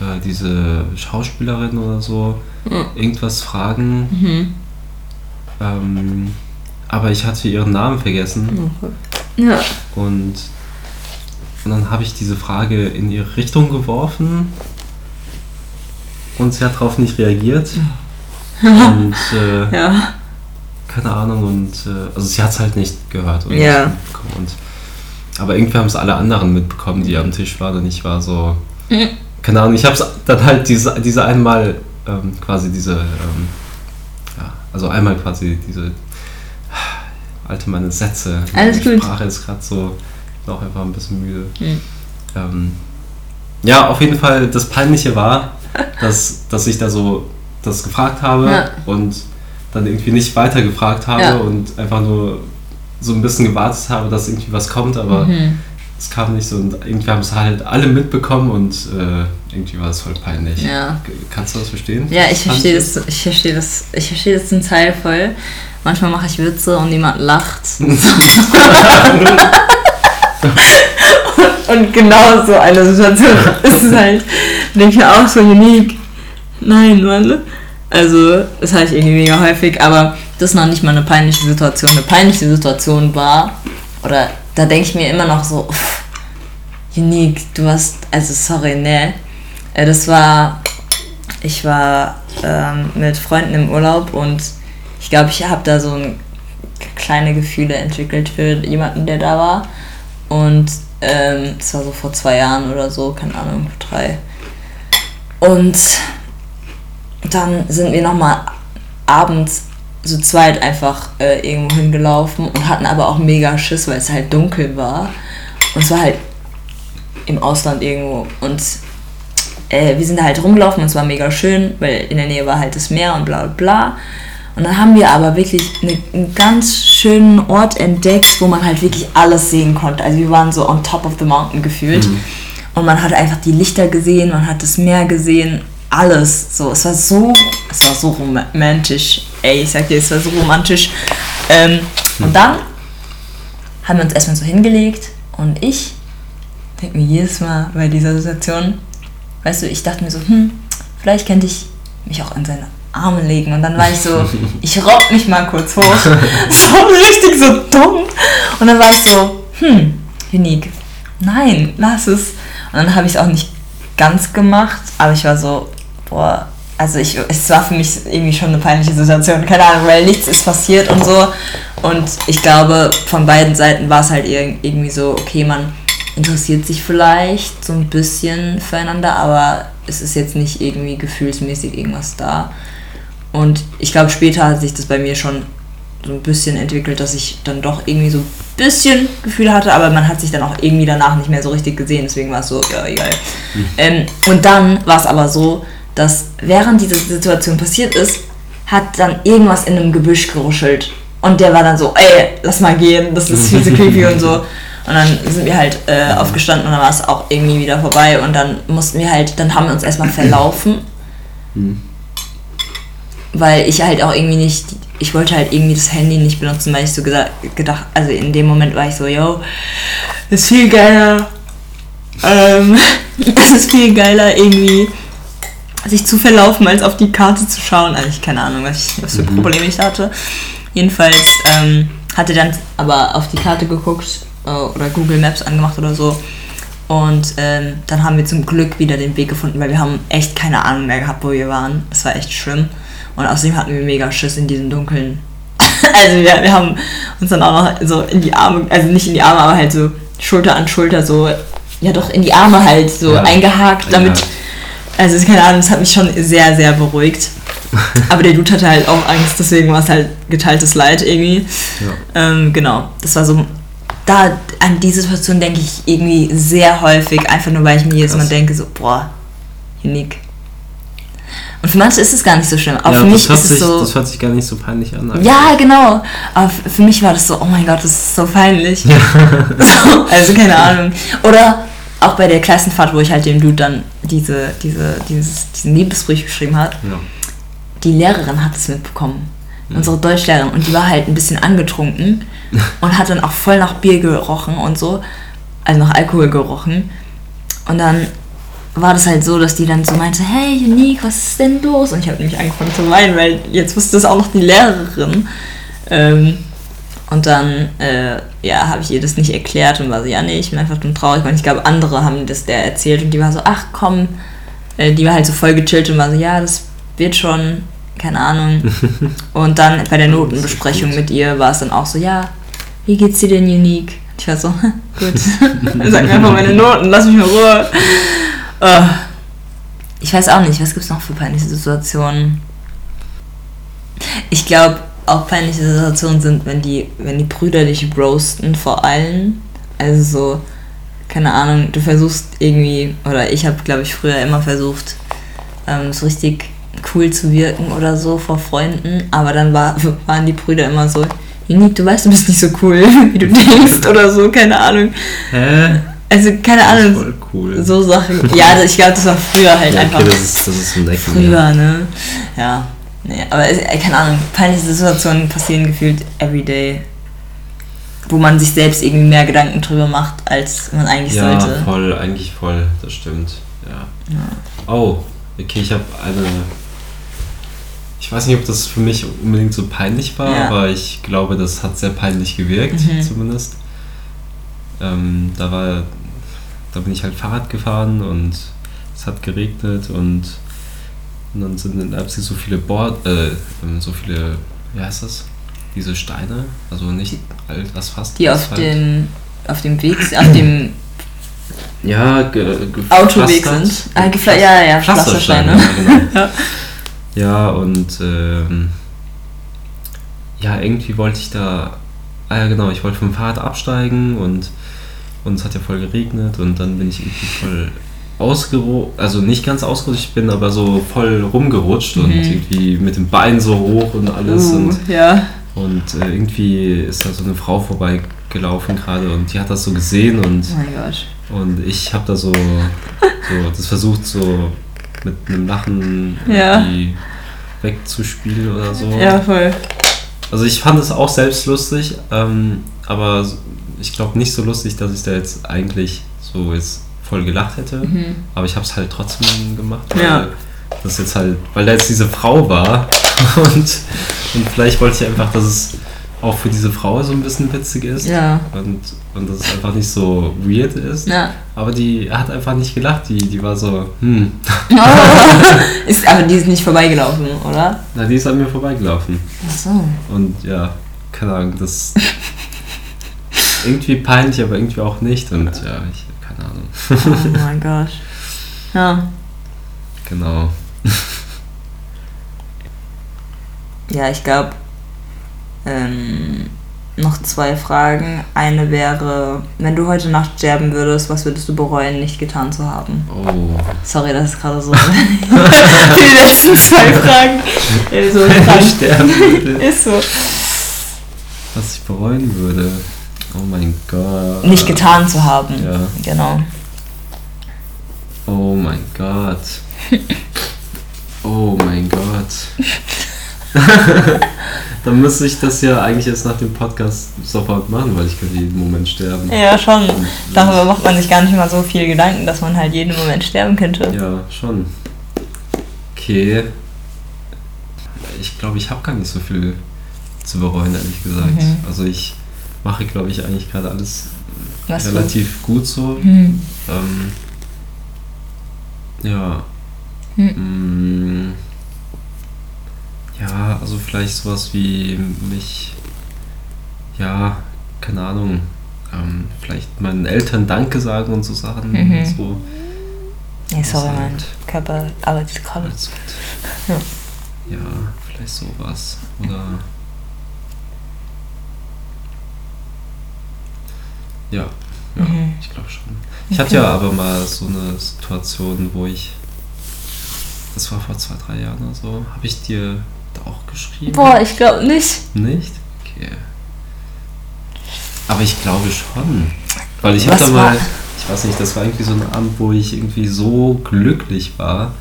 [SPEAKER 2] äh, diese Schauspielerin oder so
[SPEAKER 1] Ja.
[SPEAKER 2] irgendwas fragen,
[SPEAKER 1] Mhm.
[SPEAKER 2] ähm, aber ich hatte ihren Namen vergessen
[SPEAKER 1] Ja.
[SPEAKER 2] und, und dann habe ich diese Frage in ihre Richtung geworfen und sie hat darauf nicht reagiert. (laughs) und äh,
[SPEAKER 1] Ja.
[SPEAKER 2] keine Ahnung und äh, also sie hat es halt nicht gehört oder
[SPEAKER 1] Ja.
[SPEAKER 2] und, aber irgendwie haben es alle anderen mitbekommen, die am Tisch waren und ich war so
[SPEAKER 1] Mhm.
[SPEAKER 2] keine Ahnung, ich habe es dann halt diese, diese einmal ähm, quasi diese ähm, ja, also einmal quasi diese alte meine Sätze
[SPEAKER 1] Alles
[SPEAKER 2] die
[SPEAKER 1] gut.
[SPEAKER 2] Sprache ist gerade so ich bin auch einfach ein bisschen müde
[SPEAKER 1] Mhm.
[SPEAKER 2] ähm, ja auf jeden Fall das Peinliche war dass, dass ich da so das gefragt habe
[SPEAKER 1] Ja.
[SPEAKER 2] und dann irgendwie nicht weiter gefragt habe
[SPEAKER 1] Ja.
[SPEAKER 2] und einfach nur so ein bisschen gewartet habe, dass irgendwie was kommt, aber
[SPEAKER 1] Mhm.
[SPEAKER 2] es kam nicht so und irgendwie haben es halt alle mitbekommen und äh, irgendwie war es voll peinlich.
[SPEAKER 1] Ja.
[SPEAKER 2] Kannst du das verstehen?
[SPEAKER 1] Ja, ich verstehe das, ich verstehe das, ich verstehe das zum Teil voll. Manchmal mache ich Witze und niemand lacht. (laughs) (laughs) und genau so eine Situation ist es halt, denke ich mir auch so unique. Nein, Mann. Also, das habe ich irgendwie mega häufig, aber das ist noch nicht mal eine peinliche Situation. Eine peinliche Situation war, oder da denke ich mir immer noch so, uff, unique, du hast, also sorry, ne. Äh, Das war, ich war ähm, mit Freunden im Urlaub und ich glaube, ich habe da so ein, kleine Gefühle entwickelt für jemanden, der da war. Und ähm, das war so vor zwei Jahren oder so, keine Ahnung, drei. Und dann sind wir nochmal abends zu zweit einfach äh, irgendwo hingelaufen und hatten aber auch mega Schiss, weil es halt dunkel war. Und es war halt im Ausland irgendwo. Und äh, wir sind da halt rumgelaufen und es war mega schön, weil in der Nähe war halt das Meer und bla bla bla. Und dann haben wir aber wirklich eine, einen ganz schönen Ort entdeckt, wo man halt wirklich alles sehen konnte. Also wir waren so on top of the mountain gefühlt. Und man hat einfach die Lichter gesehen, man hat das Meer gesehen, alles. So, es war so, es war so romantisch. Ey, ich sag dir, es war so romantisch. Ähm, und dann haben wir uns erstmal so hingelegt und ich denke mir jedes Mal bei dieser Situation, weißt du, ich dachte mir so, hm, vielleicht könnte ich mich auch in seine Arme legen. Und dann war ich so, (laughs) ich robb mich mal kurz hoch. (laughs) so richtig so dumm. Und dann war ich so, hm, unique. Nein, lass es. Und dann habe ich es auch nicht ganz gemacht, aber ich war so, boah, also ich, es war für mich irgendwie schon eine peinliche Situation, keine Ahnung, weil nichts ist passiert und so. Und ich glaube, von beiden Seiten war es halt ir- irgendwie so, okay, man interessiert sich vielleicht so ein bisschen füreinander, aber es ist jetzt nicht irgendwie gefühlsmäßig irgendwas da. Und ich glaube, später hat sich das bei mir schon so ein bisschen entwickelt, dass ich dann doch irgendwie so ein bisschen Gefühle hatte, aber man hat sich dann auch irgendwie danach nicht mehr so richtig gesehen, deswegen war es so, ja, egal. Mhm. Ähm, und dann war es aber so, dass während diese Situation passiert ist, hat dann irgendwas in einem Gebüsch geruschelt. Und der war dann so, ey, lass mal gehen, das ist viel zu creepy und so. Und dann sind wir halt äh, aufgestanden und dann war es auch irgendwie wieder vorbei und dann mussten wir halt, dann haben wir uns erstmal verlaufen. Mhm. Weil ich halt auch irgendwie nicht ich wollte halt irgendwie das Handy nicht benutzen, weil ich so gedacht, gedacht also in dem Moment war ich so, yo, ist viel geiler. Ähm, (laughs) es ist viel geiler irgendwie sich zu verlaufen, als auf die Karte zu schauen. Also ich keine Ahnung, was, ich, was für mhm. Probleme ich da hatte. Jedenfalls ähm, hatte dann aber auf die Karte geguckt äh, oder Google Maps angemacht oder so. Und ähm, dann haben wir zum Glück wieder den Weg gefunden, weil wir haben echt keine Ahnung mehr gehabt, wo wir waren. Das war echt schlimm. Und außerdem hatten wir mega Schiss in diesem Dunkeln. (laughs) also wir, wir haben uns dann auch noch so in die Arme, also nicht in die Arme, aber halt so Schulter an Schulter so, ja doch in die Arme halt so ja. eingehakt, damit, ja. also keine Ahnung, das hat mich schon sehr, sehr beruhigt. (laughs) aber der Dude hatte halt auch Angst, deswegen war es halt geteiltes Leid irgendwie. Ja. Ähm, genau, das war so, da an diese Situation denke ich irgendwie sehr häufig, einfach nur weil ich mir jedes Mal denke, so, boah, unique und für manche ist es gar nicht so schlimm. Aber ja, für mich ist
[SPEAKER 2] sich,
[SPEAKER 1] es so.
[SPEAKER 2] Das hört sich gar nicht so peinlich an.
[SPEAKER 1] Eigentlich. Ja, genau. Aber für mich war das so, oh mein Gott, das ist so peinlich. Ja. (laughs) so, also keine Ahnung. Oder auch bei der Klassenfahrt, wo ich halt dem Dude dann diese, diese, dieses, diesen Liebesbrief geschrieben hat. Ja. Die Lehrerin hat es mitbekommen. Ja. Unsere Deutschlehrerin. Und die war halt ein bisschen angetrunken (laughs) und hat dann auch voll nach Bier gerochen und so. Also nach Alkohol gerochen. Und dann war das halt so, dass die dann so meinte, hey Unique, was ist denn los? Und ich habe nämlich angefangen zu weinen, weil jetzt wusste es auch noch die Lehrerin. Ähm, und dann, äh, ja, habe ich ihr das nicht erklärt und war so, ja, nee, ich bin einfach nur traurig. Und ich glaube, andere haben das der erzählt und die war so, ach komm, äh, die war halt so voll gechillt und war so, ja, das wird schon, keine Ahnung. (laughs) und dann bei der Notenbesprechung mit ihr war es dann auch so, ja, wie geht's dir denn, Unique? Ich war so, (laughs) gut, (laughs) sag mir einfach meine Noten, lass mich in Ruhe. Uh, ich weiß auch nicht, was gibt es noch für peinliche Situationen? Ich glaube, auch peinliche Situationen sind, wenn die, wenn die Brüder dich roasten vor allem. Also so, keine Ahnung, du versuchst irgendwie, oder ich habe, glaube ich, früher immer versucht, ähm, so richtig cool zu wirken oder so vor Freunden, aber dann war, (laughs) waren die Brüder immer so, Unique, du weißt, du bist nicht so cool, (laughs) wie du (laughs) denkst oder so, keine Ahnung. Hä? Also, keine Ahnung. Cool. So Sachen. Ja, ich glaube, das war früher halt ja, einfach. Okay, das ist, das ist ein Decken, Früher, ja. ne? Ja. Nee, aber keine Ahnung, peinliche Situationen passieren gefühlt everyday. Wo man sich selbst irgendwie mehr Gedanken drüber macht, als man eigentlich
[SPEAKER 2] ja,
[SPEAKER 1] sollte.
[SPEAKER 2] Ja, voll, eigentlich voll, das stimmt. Ja. ja. Oh, okay, ich habe eine. Ich weiß nicht, ob das für mich unbedingt so peinlich war, ja. aber ich glaube, das hat sehr peinlich gewirkt, mhm. zumindest. Ähm, da war da bin ich halt Fahrrad gefahren und es hat geregnet und, und dann sind in Leipzig so viele Board, äh, ähm, so viele, wie heißt das? Diese Steine, also nicht alt, Asphalt.
[SPEAKER 1] Die auf dem, auf dem Weg, auf dem
[SPEAKER 2] ja, ge,
[SPEAKER 1] Autoweg sind. Ah, ja, ja, ja,
[SPEAKER 2] Pflastersteine. Ja, genau. (laughs) ja. ja, und ähm, ja, irgendwie wollte ich da, ah ja genau, ich wollte vom Fahrrad absteigen und und es hat ja voll geregnet und dann bin ich irgendwie voll ausgerutscht, also nicht ganz ausgerutscht, ich bin aber so voll rumgerutscht mhm. und irgendwie mit dem Bein so hoch und alles uh, und, ja. und äh, irgendwie ist da so eine Frau vorbeigelaufen gerade und die hat das so gesehen und, oh und ich habe da so, so das versucht so mit einem Lachen ja. irgendwie wegzuspielen oder so.
[SPEAKER 1] Ja, voll.
[SPEAKER 2] Also ich fand es auch selbst lustig, ähm, aber ich glaube nicht so lustig, dass ich da jetzt eigentlich so jetzt voll gelacht hätte. Mhm. Aber ich habe es halt trotzdem gemacht, weil ja. das jetzt halt, weil da jetzt diese Frau war (laughs) und, und vielleicht wollte ich einfach, dass es auch für diese Frau so ein bisschen witzig ist. Ja. Und, und dass es einfach nicht so weird ist. Ja. Aber die hat einfach nicht gelacht. Die, die war so, hm. Oh. (laughs)
[SPEAKER 1] ist, aber die ist nicht vorbeigelaufen, oder?
[SPEAKER 2] Na, die ist an mir vorbeigelaufen.
[SPEAKER 1] Ach so.
[SPEAKER 2] Und ja, keine Ahnung, das (laughs) irgendwie peinlich, aber irgendwie auch nicht. Und ja, ich keine Ahnung.
[SPEAKER 1] Oh (laughs) mein Gott. Ja.
[SPEAKER 2] Genau. (laughs)
[SPEAKER 1] Ja, ich glaube, ähm, noch zwei Fragen. Eine wäre, wenn du heute Nacht sterben würdest, was würdest du bereuen, nicht getan zu haben?
[SPEAKER 2] Oh.
[SPEAKER 1] Sorry, das ist gerade so. (laughs) Die letzten zwei Fragen. So dran.
[SPEAKER 2] sterben würde.
[SPEAKER 1] ist so.
[SPEAKER 2] Was ich bereuen würde. Oh mein Gott.
[SPEAKER 1] Nicht getan zu haben.
[SPEAKER 2] Ja.
[SPEAKER 1] Genau.
[SPEAKER 2] Oh mein Gott. Oh mein Gott. (laughs) Dann müsste ich das ja eigentlich jetzt nach dem Podcast sofort machen, weil ich könnte jeden Moment sterben.
[SPEAKER 1] Ja, schon. Darüber macht man sich gar nicht mal so viel Gedanken, dass man halt jeden Moment sterben könnte.
[SPEAKER 2] Ja, schon. Okay. Ich glaube, ich habe gar nicht so viel zu bereuen, ehrlich gesagt.
[SPEAKER 1] Mhm.
[SPEAKER 2] Also ich mache, glaube ich, eigentlich gerade alles
[SPEAKER 1] Was du-
[SPEAKER 2] relativ gut so.
[SPEAKER 1] Hm.
[SPEAKER 2] Ähm, ja.
[SPEAKER 1] Hm.
[SPEAKER 2] Mm, ja, also vielleicht sowas wie mich, ja, keine Ahnung, ähm, vielleicht meinen Eltern Danke sagen und so Sachen.
[SPEAKER 1] Mhm.
[SPEAKER 2] So.
[SPEAKER 1] Nee, sorry,
[SPEAKER 2] Das
[SPEAKER 1] mein
[SPEAKER 2] halt-
[SPEAKER 1] Körper arbeitet gerade. Ja.
[SPEAKER 2] Ja, vielleicht sowas. Oder. Ja, ja,
[SPEAKER 1] Mhm.
[SPEAKER 2] ich glaube schon. Ich hatte ja aber mal so eine Situation, wo ich. Das war vor zwei, drei Jahren oder so. Habe ich dir da auch geschrieben?
[SPEAKER 1] Boah, ich glaube nicht.
[SPEAKER 2] Nicht? Okay. Aber ich glaube schon. Weil ich habe da mal, ich weiß nicht, das war irgendwie so ein Abend, wo ich irgendwie so glücklich war,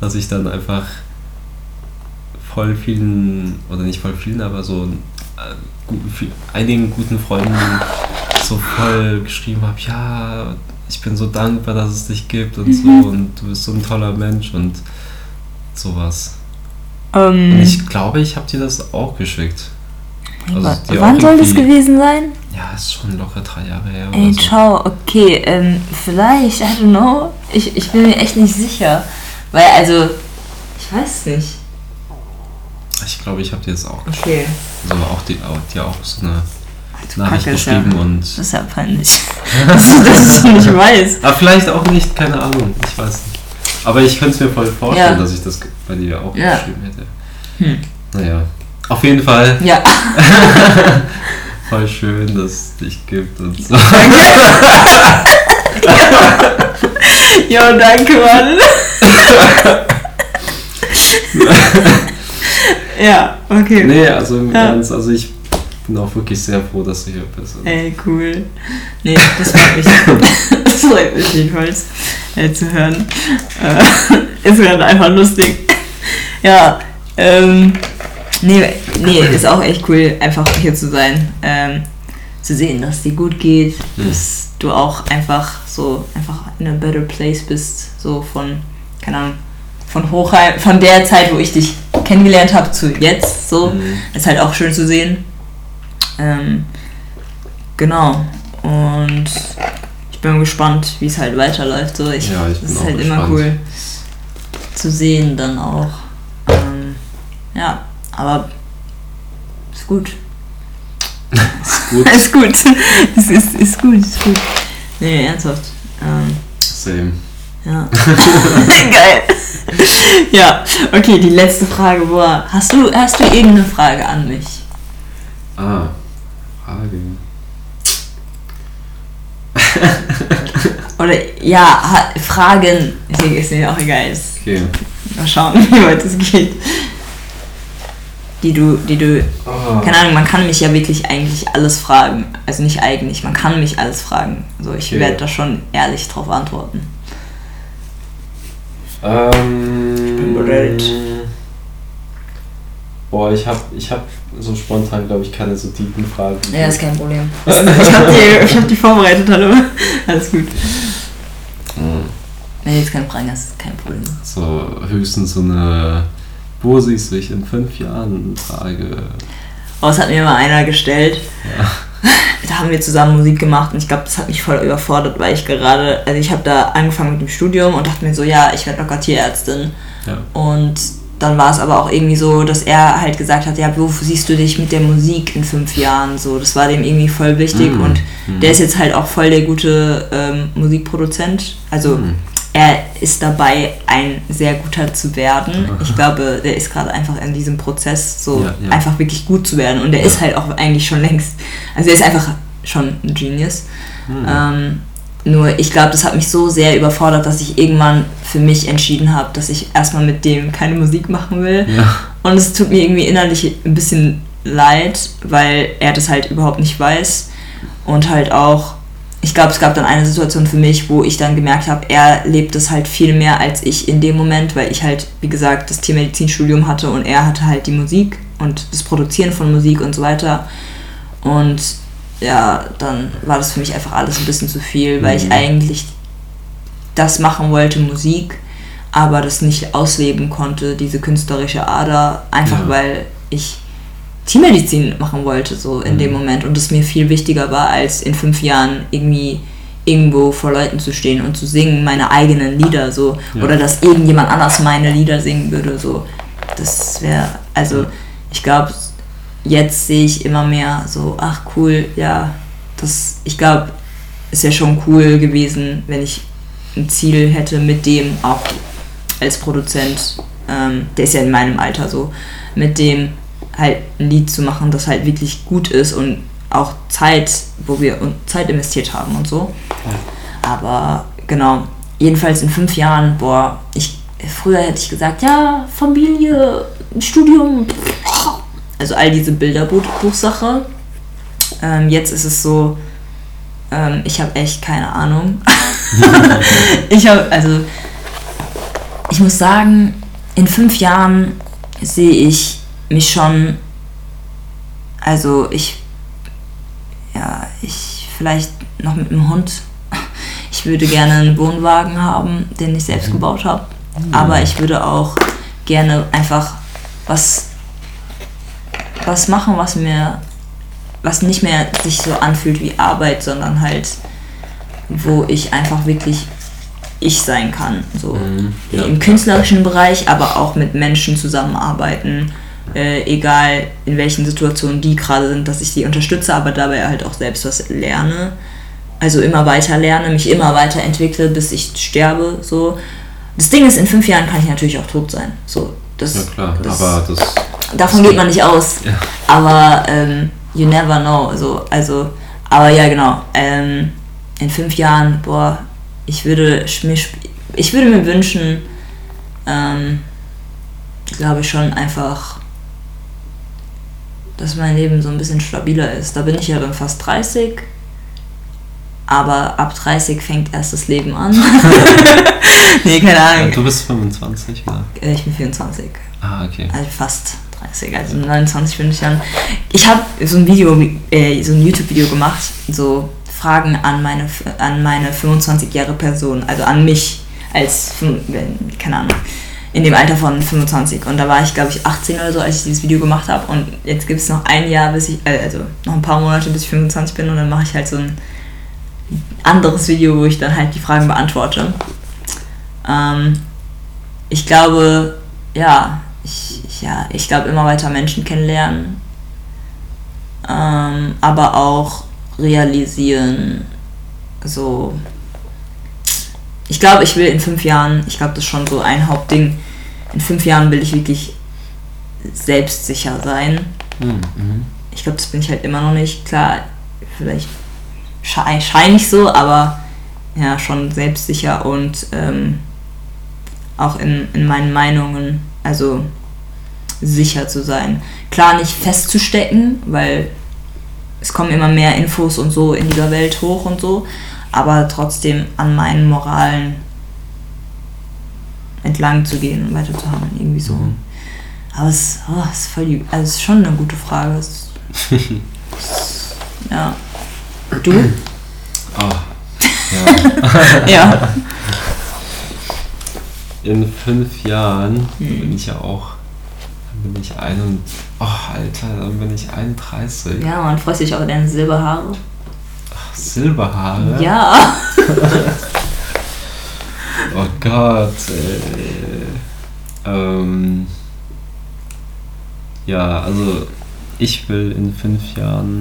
[SPEAKER 2] dass ich dann einfach voll vielen, oder nicht voll vielen, aber so äh, guten, viel, einigen guten Freunden so voll geschrieben habe, ja, ich bin so dankbar, dass es dich gibt und so und du bist so ein toller Mensch und sowas.
[SPEAKER 1] Ähm,
[SPEAKER 2] Und ich glaube, ich habe dir das auch geschickt. Also
[SPEAKER 1] wann soll das gewesen sein?
[SPEAKER 2] Ja, ist schon locker drei Jahre her.
[SPEAKER 1] Ey,
[SPEAKER 2] so.
[SPEAKER 1] ciao, okay, ähm, vielleicht, I don't know. Ich, ich bin mir echt nicht sicher. Weil, also, ich weiß nicht.
[SPEAKER 2] Ich glaube, ich habe dir das auch geschickt.
[SPEAKER 1] Okay.
[SPEAKER 2] Also auch die, auch, dir auch so eine Nachricht
[SPEAKER 1] Kacke, ist ja-
[SPEAKER 2] geschrieben und.
[SPEAKER 1] Das ist ja peinlich. (laughs) dass, du- dass du nicht weißt.
[SPEAKER 2] Aber vielleicht auch nicht, keine Ahnung, ich weiß nicht. Aber ich könnte es mir voll vorstellen,
[SPEAKER 1] Ja.
[SPEAKER 2] dass ich das bei dir auch
[SPEAKER 1] Ja.
[SPEAKER 2] geschrieben hätte.
[SPEAKER 1] Hm.
[SPEAKER 2] Naja. Auf jeden Fall
[SPEAKER 1] Ja. (laughs)
[SPEAKER 2] voll schön, dass es dich gibt und so. (laughs)
[SPEAKER 1] Jo, danke, Mann. ja, okay.
[SPEAKER 2] nee, also im
[SPEAKER 1] Ja.
[SPEAKER 2] Ernst, also ich bin auch wirklich sehr froh, dass du hier bist.
[SPEAKER 1] Ey, cool. Nee, das freut mich. (laughs) das freut mich jedenfalls äh, zu hören. Äh, ist gerade einfach lustig. Ja, ähm, nee, nee, ist auch echt cool, einfach hier zu sein. Ähm, zu sehen, dass es dir gut geht,
[SPEAKER 2] Mhm.
[SPEAKER 1] dass du auch einfach so, einfach in a better place bist. So von, keine Ahnung, von Hochheim, von der Zeit, wo ich dich kennengelernt habe, zu jetzt. So,
[SPEAKER 2] Mhm.
[SPEAKER 1] ist halt auch schön zu sehen. Ähm, genau. Und ich bin gespannt, wie es halt weiterläuft. So, ich,
[SPEAKER 2] Ja, ich
[SPEAKER 1] das
[SPEAKER 2] bin
[SPEAKER 1] ist
[SPEAKER 2] auch
[SPEAKER 1] halt immer
[SPEAKER 2] gespannt.
[SPEAKER 1] cool zu sehen dann auch. Ähm, ja, aber ist gut.
[SPEAKER 2] Ist gut. (laughs)
[SPEAKER 1] ist gut. ist, ist, ist gut, ist gut. Nee, ernsthaft. Ähm,
[SPEAKER 2] Same.
[SPEAKER 1] ja. (laughs) Geil. ja, okay, die letzte Frage war, hast du, hast du irgendeine Frage an mich?
[SPEAKER 2] Ah, Frage.
[SPEAKER 1] Oder ja, Fragen. Ist mir, ist mir auch egal. Ist,
[SPEAKER 2] Okay.
[SPEAKER 1] mal schauen, (laughs) wie weit es geht. Die du, die du.
[SPEAKER 2] Oh.
[SPEAKER 1] Keine Ahnung, man kann mich ja wirklich eigentlich alles fragen. Also nicht eigentlich, man kann mich alles fragen. Also ich
[SPEAKER 2] Okay.
[SPEAKER 1] werde da schon ehrlich drauf antworten.
[SPEAKER 2] Ähm, ich
[SPEAKER 1] bin bereit.
[SPEAKER 2] Boah, ich hab, ich hab so spontan, glaube ich, keine so tiefen Fragen.
[SPEAKER 1] Ja, ist kein Problem. (laughs) Ich habe die, ich hab die vorbereitet, hallo. Alles gut.
[SPEAKER 2] Mhm.
[SPEAKER 1] Nee, jetzt kein Fragen, das ist kein Problem.
[SPEAKER 2] So höchstens so eine, wo siehst du dich in fünf Jahren? Frage.
[SPEAKER 1] Oh, es hat mir mal einer gestellt.
[SPEAKER 2] Ja. (laughs)
[SPEAKER 1] Da haben wir zusammen Musik gemacht und ich glaube, das hat mich voll überfordert, weil ich gerade, also ich habe da angefangen mit dem Studium und dachte mir so, ja, ich werde locker Tierärztin.
[SPEAKER 2] Ja.
[SPEAKER 1] Und dann war es aber auch irgendwie so, dass er halt gesagt hat, ja, wo siehst du dich mit der Musik in fünf Jahren? So, das war dem irgendwie voll wichtig
[SPEAKER 2] Mhm.
[SPEAKER 1] und
[SPEAKER 2] Mhm.
[SPEAKER 1] der ist jetzt halt auch voll der gute ähm, Musikproduzent. Also
[SPEAKER 2] Mhm.
[SPEAKER 1] er ist dabei, ein sehr guter zu werden. Ich glaube, der ist gerade einfach in diesem Prozess, so
[SPEAKER 2] Ja, ja.
[SPEAKER 1] einfach wirklich gut zu werden. Und er ist halt auch eigentlich schon längst, also er ist einfach schon ein Genius.
[SPEAKER 2] Hm.
[SPEAKER 1] Ähm, nur ich glaube, das hat mich so sehr überfordert, dass ich irgendwann für mich entschieden habe, dass ich erstmal mit dem keine Musik machen will.
[SPEAKER 2] Ja.
[SPEAKER 1] Und es tut mir irgendwie innerlich ein bisschen leid, weil er das halt überhaupt nicht weiß. Und halt auch, ich glaube, es gab dann eine Situation für mich, wo ich dann gemerkt habe, er lebt es halt viel mehr als ich in dem Moment, weil ich halt, wie gesagt, das Tiermedizinstudium hatte und er hatte halt die Musik und das Produzieren von Musik und so weiter. Und ja, dann war das für mich einfach alles ein bisschen zu viel, weil ich
[SPEAKER 2] Mhm.
[SPEAKER 1] eigentlich das machen wollte, Musik, aber das nicht ausleben konnte, diese künstlerische Ader, einfach
[SPEAKER 2] Ja.
[SPEAKER 1] weil ich Tiermedizin machen wollte, so in
[SPEAKER 2] Mhm.
[SPEAKER 1] dem Moment und es mir viel wichtiger war, als in fünf Jahren irgendwie irgendwo vor Leuten zu stehen und zu singen, meine eigenen Lieder, so,
[SPEAKER 2] Ja.
[SPEAKER 1] oder dass irgendjemand anders meine Lieder singen würde, so. Das wäre, also, ich glaube, jetzt sehe ich immer mehr so, ach cool, ja, das, ich glaube, es wäre schon cool gewesen, wenn ich ein Ziel hätte, mit dem auch als Produzent, ähm, der ist ja in meinem Alter so, mit dem halt ein Lied zu machen, das halt wirklich gut ist und auch Zeit, wo wir Zeit investiert haben und so. Aber genau, jedenfalls in fünf Jahren, boah, ich, früher hätte ich gesagt, ja, Familie, Studium, also all diese Bilderbuchsache. Ähm, jetzt ist es so, ähm, ich habe echt keine Ahnung. (laughs) ich habe, also, ich muss sagen, in fünf Jahren sehe ich mich schon, also ich, ja, ich vielleicht noch mit einem Hund. Ich würde gerne einen Wohnwagen haben, den ich selbst gebaut habe. Aber ich würde auch gerne einfach was, was machen, was mir, was nicht mehr sich so anfühlt wie Arbeit, sondern halt, wo ich einfach wirklich ich sein kann. So
[SPEAKER 2] Mhm. Ja.
[SPEAKER 1] im künstlerischen Bereich, aber auch mit Menschen zusammenarbeiten, äh, egal in welchen Situationen die gerade sind, dass ich sie unterstütze, aber dabei halt auch selbst was lerne. Also immer weiter lerne, mich immer weiter entwickle, bis ich sterbe. So. Das Ding ist, in fünf Jahren kann ich natürlich auch tot sein. So, das,
[SPEAKER 2] Ja klar,
[SPEAKER 1] das,
[SPEAKER 2] aber das.
[SPEAKER 1] davon geht man nicht aus.
[SPEAKER 2] Ja.
[SPEAKER 1] Aber ähm, you never know. So, also, aber ja, genau. Ähm, in fünf Jahren, boah, ich würde mir, ich würde mir wünschen, ähm, glaube ich schon einfach, dass mein Leben so ein bisschen stabiler ist. Da bin ich ja dann fast 30. Aber ab 30 fängt erst das Leben an. (laughs) nee, keine
[SPEAKER 2] Ja,
[SPEAKER 1] Ahnung.
[SPEAKER 2] du bist 25, oder?
[SPEAKER 1] Äh, Ich bin 24.
[SPEAKER 2] Ah, okay.
[SPEAKER 1] Also fast 30, also 29 bin ich dann. Ich habe so ein Video, äh, so ein YouTube-Video gemacht, so Fragen an meine, an meine 25 Jahre Person, also an mich als, keine Ahnung, in dem Alter von 25. Und da war ich, glaube ich, 18 oder so, als ich dieses Video gemacht habe. Und jetzt gibt es noch ein Jahr, bis ich, äh, also noch ein paar Monate, bis ich 25 bin. Und dann mache ich halt so ein anderes Video, wo ich dann halt die Fragen beantworte. Ähm, ich glaube, ja, ich, ja, ich glaube immer weiter Menschen kennenlernen, ähm, aber auch realisieren, so. Ich glaube, ich will in fünf Jahren, ich glaube, das ist schon so ein Hauptding. In fünf Jahren will ich wirklich selbstsicher sein.
[SPEAKER 2] Mhm. Mhm.
[SPEAKER 1] Ich glaube, das bin ich halt immer noch nicht. Klar, vielleicht schei- scheine ich so, aber ja, schon selbstsicher und ähm, auch in, in meinen Meinungen, also sicher zu sein. Klar, nicht festzustecken, weil es kommen immer mehr Infos und so in dieser Welt hoch und so, aber trotzdem an meinen Moralen entlang zu gehen und weiterzuhandeln, irgendwie so.
[SPEAKER 2] Mhm.
[SPEAKER 1] Aber es, oh, es ist voll also es ist schon eine gute Frage. Es, (laughs) ja. Du?
[SPEAKER 2] Ah, ja. (laughs)
[SPEAKER 1] ja. (laughs)
[SPEAKER 2] In fünf Jahren
[SPEAKER 1] Mhm.
[SPEAKER 2] bin ich ja auch. Dann bin ich ein und. Oh, Alter, dann bin ich 31.
[SPEAKER 1] Ja, man freut sich auf deine Silberhaare.
[SPEAKER 2] Ach, Silberhaare.
[SPEAKER 1] Ja. (laughs)
[SPEAKER 2] Oh Gott, ey. Ähm, ja, also ich will in fünf Jahren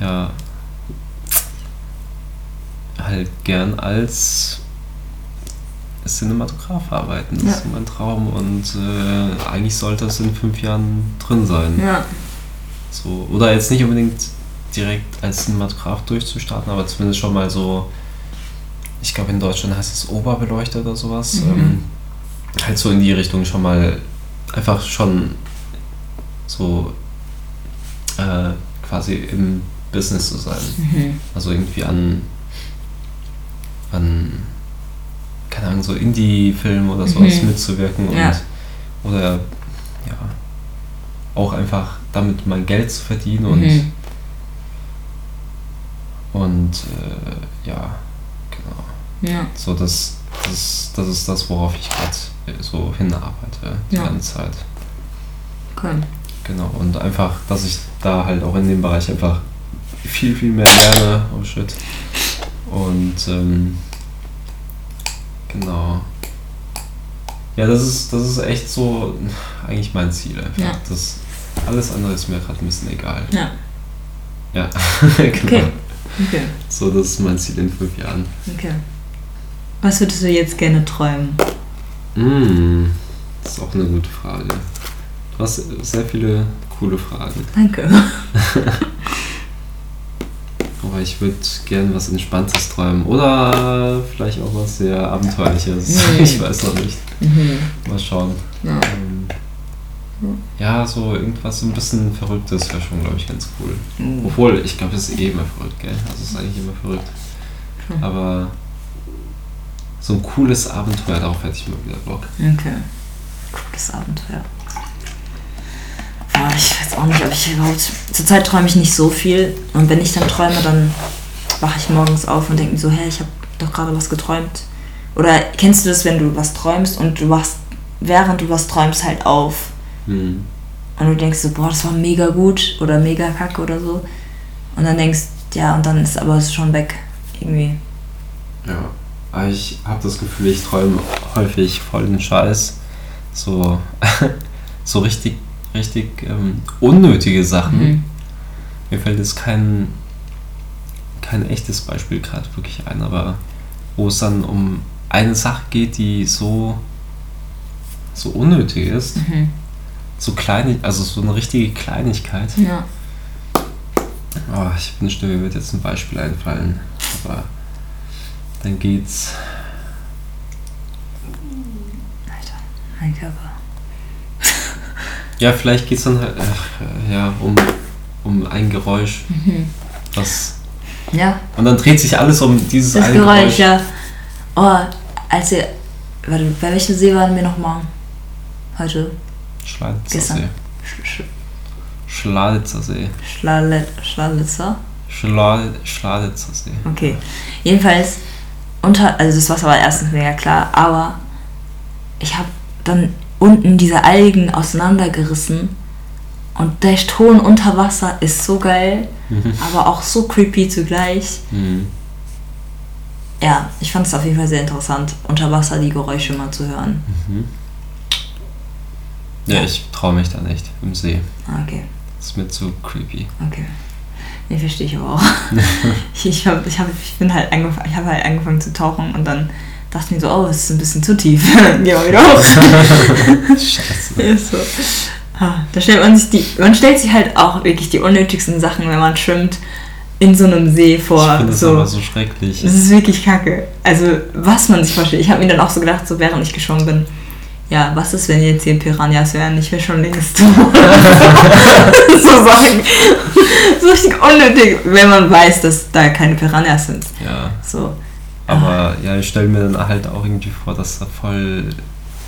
[SPEAKER 2] ja halt gern als Cinematograf arbeiten. Das
[SPEAKER 1] Ja.
[SPEAKER 2] ist mein Traum und äh, eigentlich sollte es in fünf Jahren drin sein.
[SPEAKER 1] Ja.
[SPEAKER 2] So, oder jetzt nicht unbedingt direkt als Cinematograf durchzustarten, aber zumindest schon mal so, ich glaube in Deutschland heißt es Oberbeleuchter oder sowas.
[SPEAKER 1] Mhm.
[SPEAKER 2] Ähm, halt so in die Richtung schon mal einfach schon so äh, quasi im Business zu sein.
[SPEAKER 1] Mhm.
[SPEAKER 2] Also irgendwie an, an keine Ahnung, so Indie-Filmen oder sowas
[SPEAKER 1] Mhm.
[SPEAKER 2] mitzuwirken und
[SPEAKER 1] Ja.
[SPEAKER 2] oder ja, auch einfach damit mein Geld zu verdienen und
[SPEAKER 1] Mhm.
[SPEAKER 2] und äh, ja, genau.
[SPEAKER 1] Ja.
[SPEAKER 2] So das, das, das ist das, worauf ich gerade so hinarbeite die
[SPEAKER 1] Ja.
[SPEAKER 2] ganze Zeit.
[SPEAKER 1] Cool.
[SPEAKER 2] Genau. Und einfach, dass ich da halt auch in dem Bereich einfach viel, viel mehr lerne. Oh shit. Und ähm, genau. Ja, das ist, das ist echt so eigentlich mein Ziel einfach.
[SPEAKER 1] Ja.
[SPEAKER 2] Das, alles andere ist mir gerade ein bisschen egal.
[SPEAKER 1] Ja.
[SPEAKER 2] Ja, (laughs) genau.
[SPEAKER 1] Okay. Okay.
[SPEAKER 2] So, das ist mein Ziel in fünf Jahren.
[SPEAKER 1] Okay. Was würdest du jetzt gerne träumen?
[SPEAKER 2] Mm, das ist auch eine gute Frage. Du hast sehr viele coole Fragen.
[SPEAKER 1] Danke. (laughs)
[SPEAKER 2] Aber ich würde gern was Entspanntes träumen. Oder vielleicht auch was sehr Abenteuerliches.
[SPEAKER 1] Mhm. (laughs)
[SPEAKER 2] Ich weiß noch nicht.
[SPEAKER 1] Mhm.
[SPEAKER 2] Mal schauen.
[SPEAKER 1] Ja.
[SPEAKER 2] Ähm, ja, so irgendwas so ein bisschen Verrücktes wäre schon, glaube ich, ganz cool.
[SPEAKER 1] Mhm.
[SPEAKER 2] Obwohl, ich glaube, es ist eh immer verrückt, gell? Also es ist eigentlich immer verrückt.
[SPEAKER 1] Hm.
[SPEAKER 2] Aber so ein cooles Abenteuer, darauf hätte ich mal wieder Bock.
[SPEAKER 1] Okay. Cooles Abenteuer. Boah, ich weiß auch nicht, ob ich überhaupt. Zurzeit träume ich nicht so viel. Und wenn ich dann träume, dann wache ich morgens auf und denke mir so, hey, ich habe doch gerade was geträumt. Oder kennst du das, wenn du was träumst und du wachst, während du was träumst, halt auf
[SPEAKER 2] Hm.
[SPEAKER 1] und du denkst so, boah, das war mega gut oder mega kacke oder so. Und dann denkst, ja, und dann ist aber es schon weg. Irgendwie.
[SPEAKER 2] Ja, aber ich habe das Gefühl, ich träume häufig voll den Scheiß. So, (laughs) so richtig, richtig ähm, unnötige Sachen.
[SPEAKER 1] Mhm.
[SPEAKER 2] Mir fällt jetzt kein, kein echtes Beispiel gerade wirklich ein, aber wo es dann um eine Sache geht, die so, so unnötig ist.
[SPEAKER 1] Mhm.
[SPEAKER 2] So klein, also so eine richtige Kleinigkeit.
[SPEAKER 1] Ja.
[SPEAKER 2] Oh, ich wünschte, mir wird jetzt ein Beispiel einfallen. Aber dann geht's.
[SPEAKER 1] Alter, mein Körper.
[SPEAKER 2] Ja, vielleicht geht's dann halt äh, ja, um, um ein Geräusch,
[SPEAKER 1] Mhm.
[SPEAKER 2] was.
[SPEAKER 1] Ja,
[SPEAKER 2] Und dann dreht sich alles um dieses
[SPEAKER 1] das
[SPEAKER 2] eine
[SPEAKER 1] Geräusch, ja. Oh, als wir. Warte, bei welchem See waren wir nochmal? Heute?
[SPEAKER 2] Schladitzer
[SPEAKER 1] Gestern.
[SPEAKER 2] See.
[SPEAKER 1] Sch Sch
[SPEAKER 2] Schladitzer See.
[SPEAKER 1] Schlalet Schlalitzer?
[SPEAKER 2] Schlad Schladitzer See.
[SPEAKER 1] Okay. Jedenfalls, unter. Also, das Wasser war erstens mega klar, aber ich habe dann unten diese Algen auseinandergerissen. Und der Ton unter Wasser ist so geil,
[SPEAKER 2] Mhm.
[SPEAKER 1] aber auch so creepy zugleich.
[SPEAKER 2] Mhm.
[SPEAKER 1] Ja, ich fand es auf jeden Fall sehr interessant, unter Wasser die Geräusche mal zu hören.
[SPEAKER 2] Mhm. Ja, ich traue mich da nicht im See.
[SPEAKER 1] Ah, Okay,
[SPEAKER 2] Das ist mir zu creepy.
[SPEAKER 1] okay. Nee, verstehe ich aber auch. (laughs) ich, hab, ich, hab, ich bin halt ich habe halt angefangen zu tauchen und dann dachte ich mir so, oh, es ist ein bisschen zu tief. (laughs) Geh mal wieder hoch.
[SPEAKER 2] Scheiße. (laughs)
[SPEAKER 1] ist so. Ah, da stellt man sich die, man stellt sich halt auch wirklich die unnötigsten Sachen, wenn man schwimmt, in so einem See
[SPEAKER 2] Ich
[SPEAKER 1] vor.
[SPEAKER 2] finde das
[SPEAKER 1] so.
[SPEAKER 2] aber so schrecklich.
[SPEAKER 1] Das ist wirklich kacke. Also, was man sich vorstellt. Ich habe mir dann auch so gedacht, so während ich geschwommen bin, ja, was ist, wenn jetzt hier Piranhas wären? Ich wäre schon längst (laughs) so Sachen. So richtig unnötig, wenn man weiß, dass da keine Piranhas sind.
[SPEAKER 2] Ja.
[SPEAKER 1] So.
[SPEAKER 2] Aber ja, ich stelle mir dann halt auch irgendwie vor, dass da voll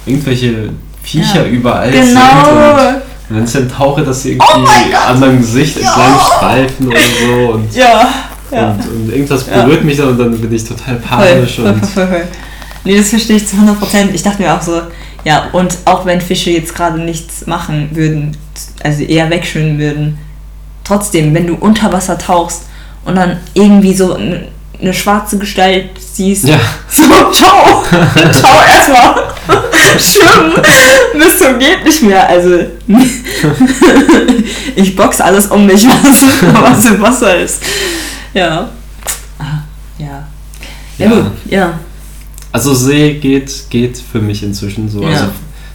[SPEAKER 2] irgendwelche Viecher
[SPEAKER 1] Ja.
[SPEAKER 2] überall sind.
[SPEAKER 1] Genau.
[SPEAKER 2] Und wenn ich dann tauche, dass sie
[SPEAKER 1] Oh
[SPEAKER 2] irgendwie
[SPEAKER 1] Gott.
[SPEAKER 2] an meinem Gesicht entlang streifen oder so. Und,
[SPEAKER 1] Ja. Ja.
[SPEAKER 2] und, und irgendwas
[SPEAKER 1] Ja.
[SPEAKER 2] berührt mich dann und dann bin ich total panisch.
[SPEAKER 1] voll, voll, voll, voll. Nee, das verstehe ich zu 100%. Ich dachte mir auch so, ja, und auch wenn Fische jetzt gerade nichts machen würden, also eher wegschwimmen würden, trotzdem, wenn du unter Wasser tauchst und dann irgendwie so eine schwarze Gestalt siehst,
[SPEAKER 2] ja, (laughs)
[SPEAKER 1] so, ciao, (laughs) ciao erstmal, schwimmen, bis zum geht nicht mehr, also (laughs) ich box alles um mich, was, was im Wasser ist. Ja. Ah, ja. Ja,
[SPEAKER 2] Ja.
[SPEAKER 1] gut, ja.
[SPEAKER 2] Also See geht, geht für mich inzwischen so.
[SPEAKER 1] Ja.
[SPEAKER 2] Also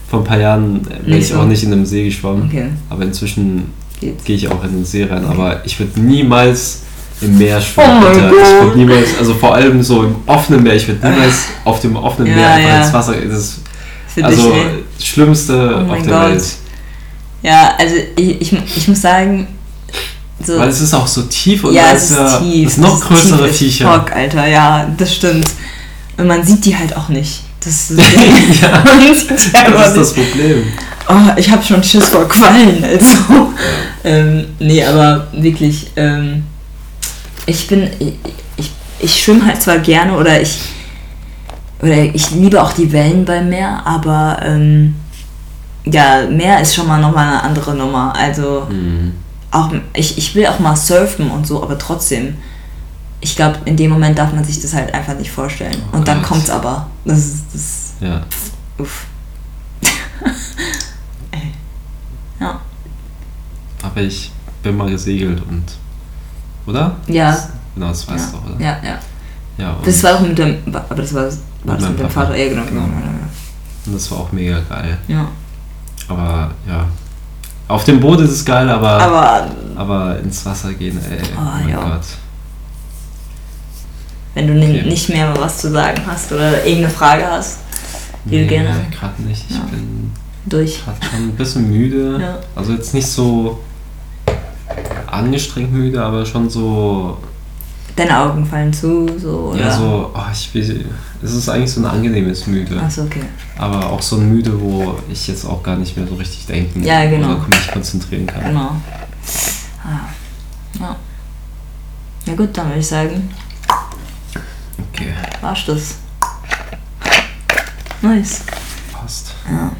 [SPEAKER 2] vor ein paar Jahren wäre
[SPEAKER 1] Nicht
[SPEAKER 2] ich
[SPEAKER 1] so.
[SPEAKER 2] auch nicht in einem See geschwommen.
[SPEAKER 1] Okay,
[SPEAKER 2] Aber inzwischen gehe ich auch in den See rein.
[SPEAKER 1] Okay.
[SPEAKER 2] Aber ich würde niemals im Meer schwimmen.
[SPEAKER 1] Oh mein
[SPEAKER 2] Alter.
[SPEAKER 1] Gott.
[SPEAKER 2] Ich würde niemals, also vor allem so im offenen Meer, ich würde niemals auf dem offenen
[SPEAKER 1] Ja,
[SPEAKER 2] Meer einfach
[SPEAKER 1] ja.
[SPEAKER 2] ins Wasser. Das ist
[SPEAKER 1] Für
[SPEAKER 2] also
[SPEAKER 1] dich, ne?
[SPEAKER 2] das Schlimmste
[SPEAKER 1] Oh
[SPEAKER 2] auf der
[SPEAKER 1] Gott.
[SPEAKER 2] Welt.
[SPEAKER 1] Ja, also ich, ich, ich muss sagen, so.
[SPEAKER 2] Weil es ist auch so tief und
[SPEAKER 1] ja, es ist
[SPEAKER 2] ja
[SPEAKER 1] tief.
[SPEAKER 2] das noch
[SPEAKER 1] ist
[SPEAKER 2] größere
[SPEAKER 1] tief
[SPEAKER 2] Viecher.
[SPEAKER 1] Fuck, Alter, ja, das stimmt. Und man sieht die halt auch nicht. Das (laughs) ist
[SPEAKER 2] ja, (laughs)
[SPEAKER 1] einfach
[SPEAKER 2] das ist das Problem.
[SPEAKER 1] Oh, ich habe schon Schiss vor Quallen, also. (laughs) ähm, nee, aber wirklich, ähm, ich bin, ich, ich, ich schwimme halt zwar gerne oder ich, oder ich liebe auch die Wellen beim Meer, aber ähm, ja, Meer ist schon mal nochmal eine andere Nummer. Also
[SPEAKER 2] Hm.
[SPEAKER 1] auch, ich, ich will auch mal surfen und so, aber trotzdem, ich glaube, in dem Moment darf man sich das halt einfach nicht vorstellen.
[SPEAKER 2] Oh
[SPEAKER 1] und dann
[SPEAKER 2] Gott.
[SPEAKER 1] kommt's aber. Das ist, das,
[SPEAKER 2] Ja.
[SPEAKER 1] uff. (laughs) Ey. ja.
[SPEAKER 2] Aber ich bin mal gesegelt und. Oder?
[SPEAKER 1] Ja,
[SPEAKER 2] Genau, das weißt
[SPEAKER 1] ja,
[SPEAKER 2] du auch, oder?
[SPEAKER 1] ja, ja.
[SPEAKER 2] Ja,
[SPEAKER 1] Das war auch mit dem, aber das war, war das mit dem. Vater, ja genau, genau,
[SPEAKER 2] Genau.
[SPEAKER 1] genau.
[SPEAKER 2] und das war auch mega geil.
[SPEAKER 1] Ja.
[SPEAKER 2] Aber ja. Auf dem Boot ist es geil, aber, aber,
[SPEAKER 1] Aber
[SPEAKER 2] ins Wasser gehen, ey.
[SPEAKER 1] Oh,
[SPEAKER 2] oh mein
[SPEAKER 1] ja.
[SPEAKER 2] Gott.
[SPEAKER 1] wenn du
[SPEAKER 2] Okay.
[SPEAKER 1] nicht mehr was zu sagen hast oder irgendeine Frage hast, die du gerne
[SPEAKER 2] gerade nicht. Ich
[SPEAKER 1] Ja.
[SPEAKER 2] bin
[SPEAKER 1] durch.
[SPEAKER 2] gerade schon ein bisschen müde.
[SPEAKER 1] Ja.
[SPEAKER 2] Also jetzt nicht so angestrengt müde, aber schon so.
[SPEAKER 1] Deine Augen fallen zu, so oder?
[SPEAKER 2] Ja, so. Oh, ich will, es ist eigentlich so ein angenehmes Müde.
[SPEAKER 1] Achso, okay.
[SPEAKER 2] Aber auch so ein Müde, wo ich jetzt auch gar nicht mehr so richtig denken
[SPEAKER 1] Ja, genau.
[SPEAKER 2] oder mich konzentrieren kann.
[SPEAKER 1] Genau. Ah. Ja. Ja gut, dann würde ich sagen,
[SPEAKER 2] Okay,
[SPEAKER 1] war's das. Nice.
[SPEAKER 2] passt.
[SPEAKER 1] Ja.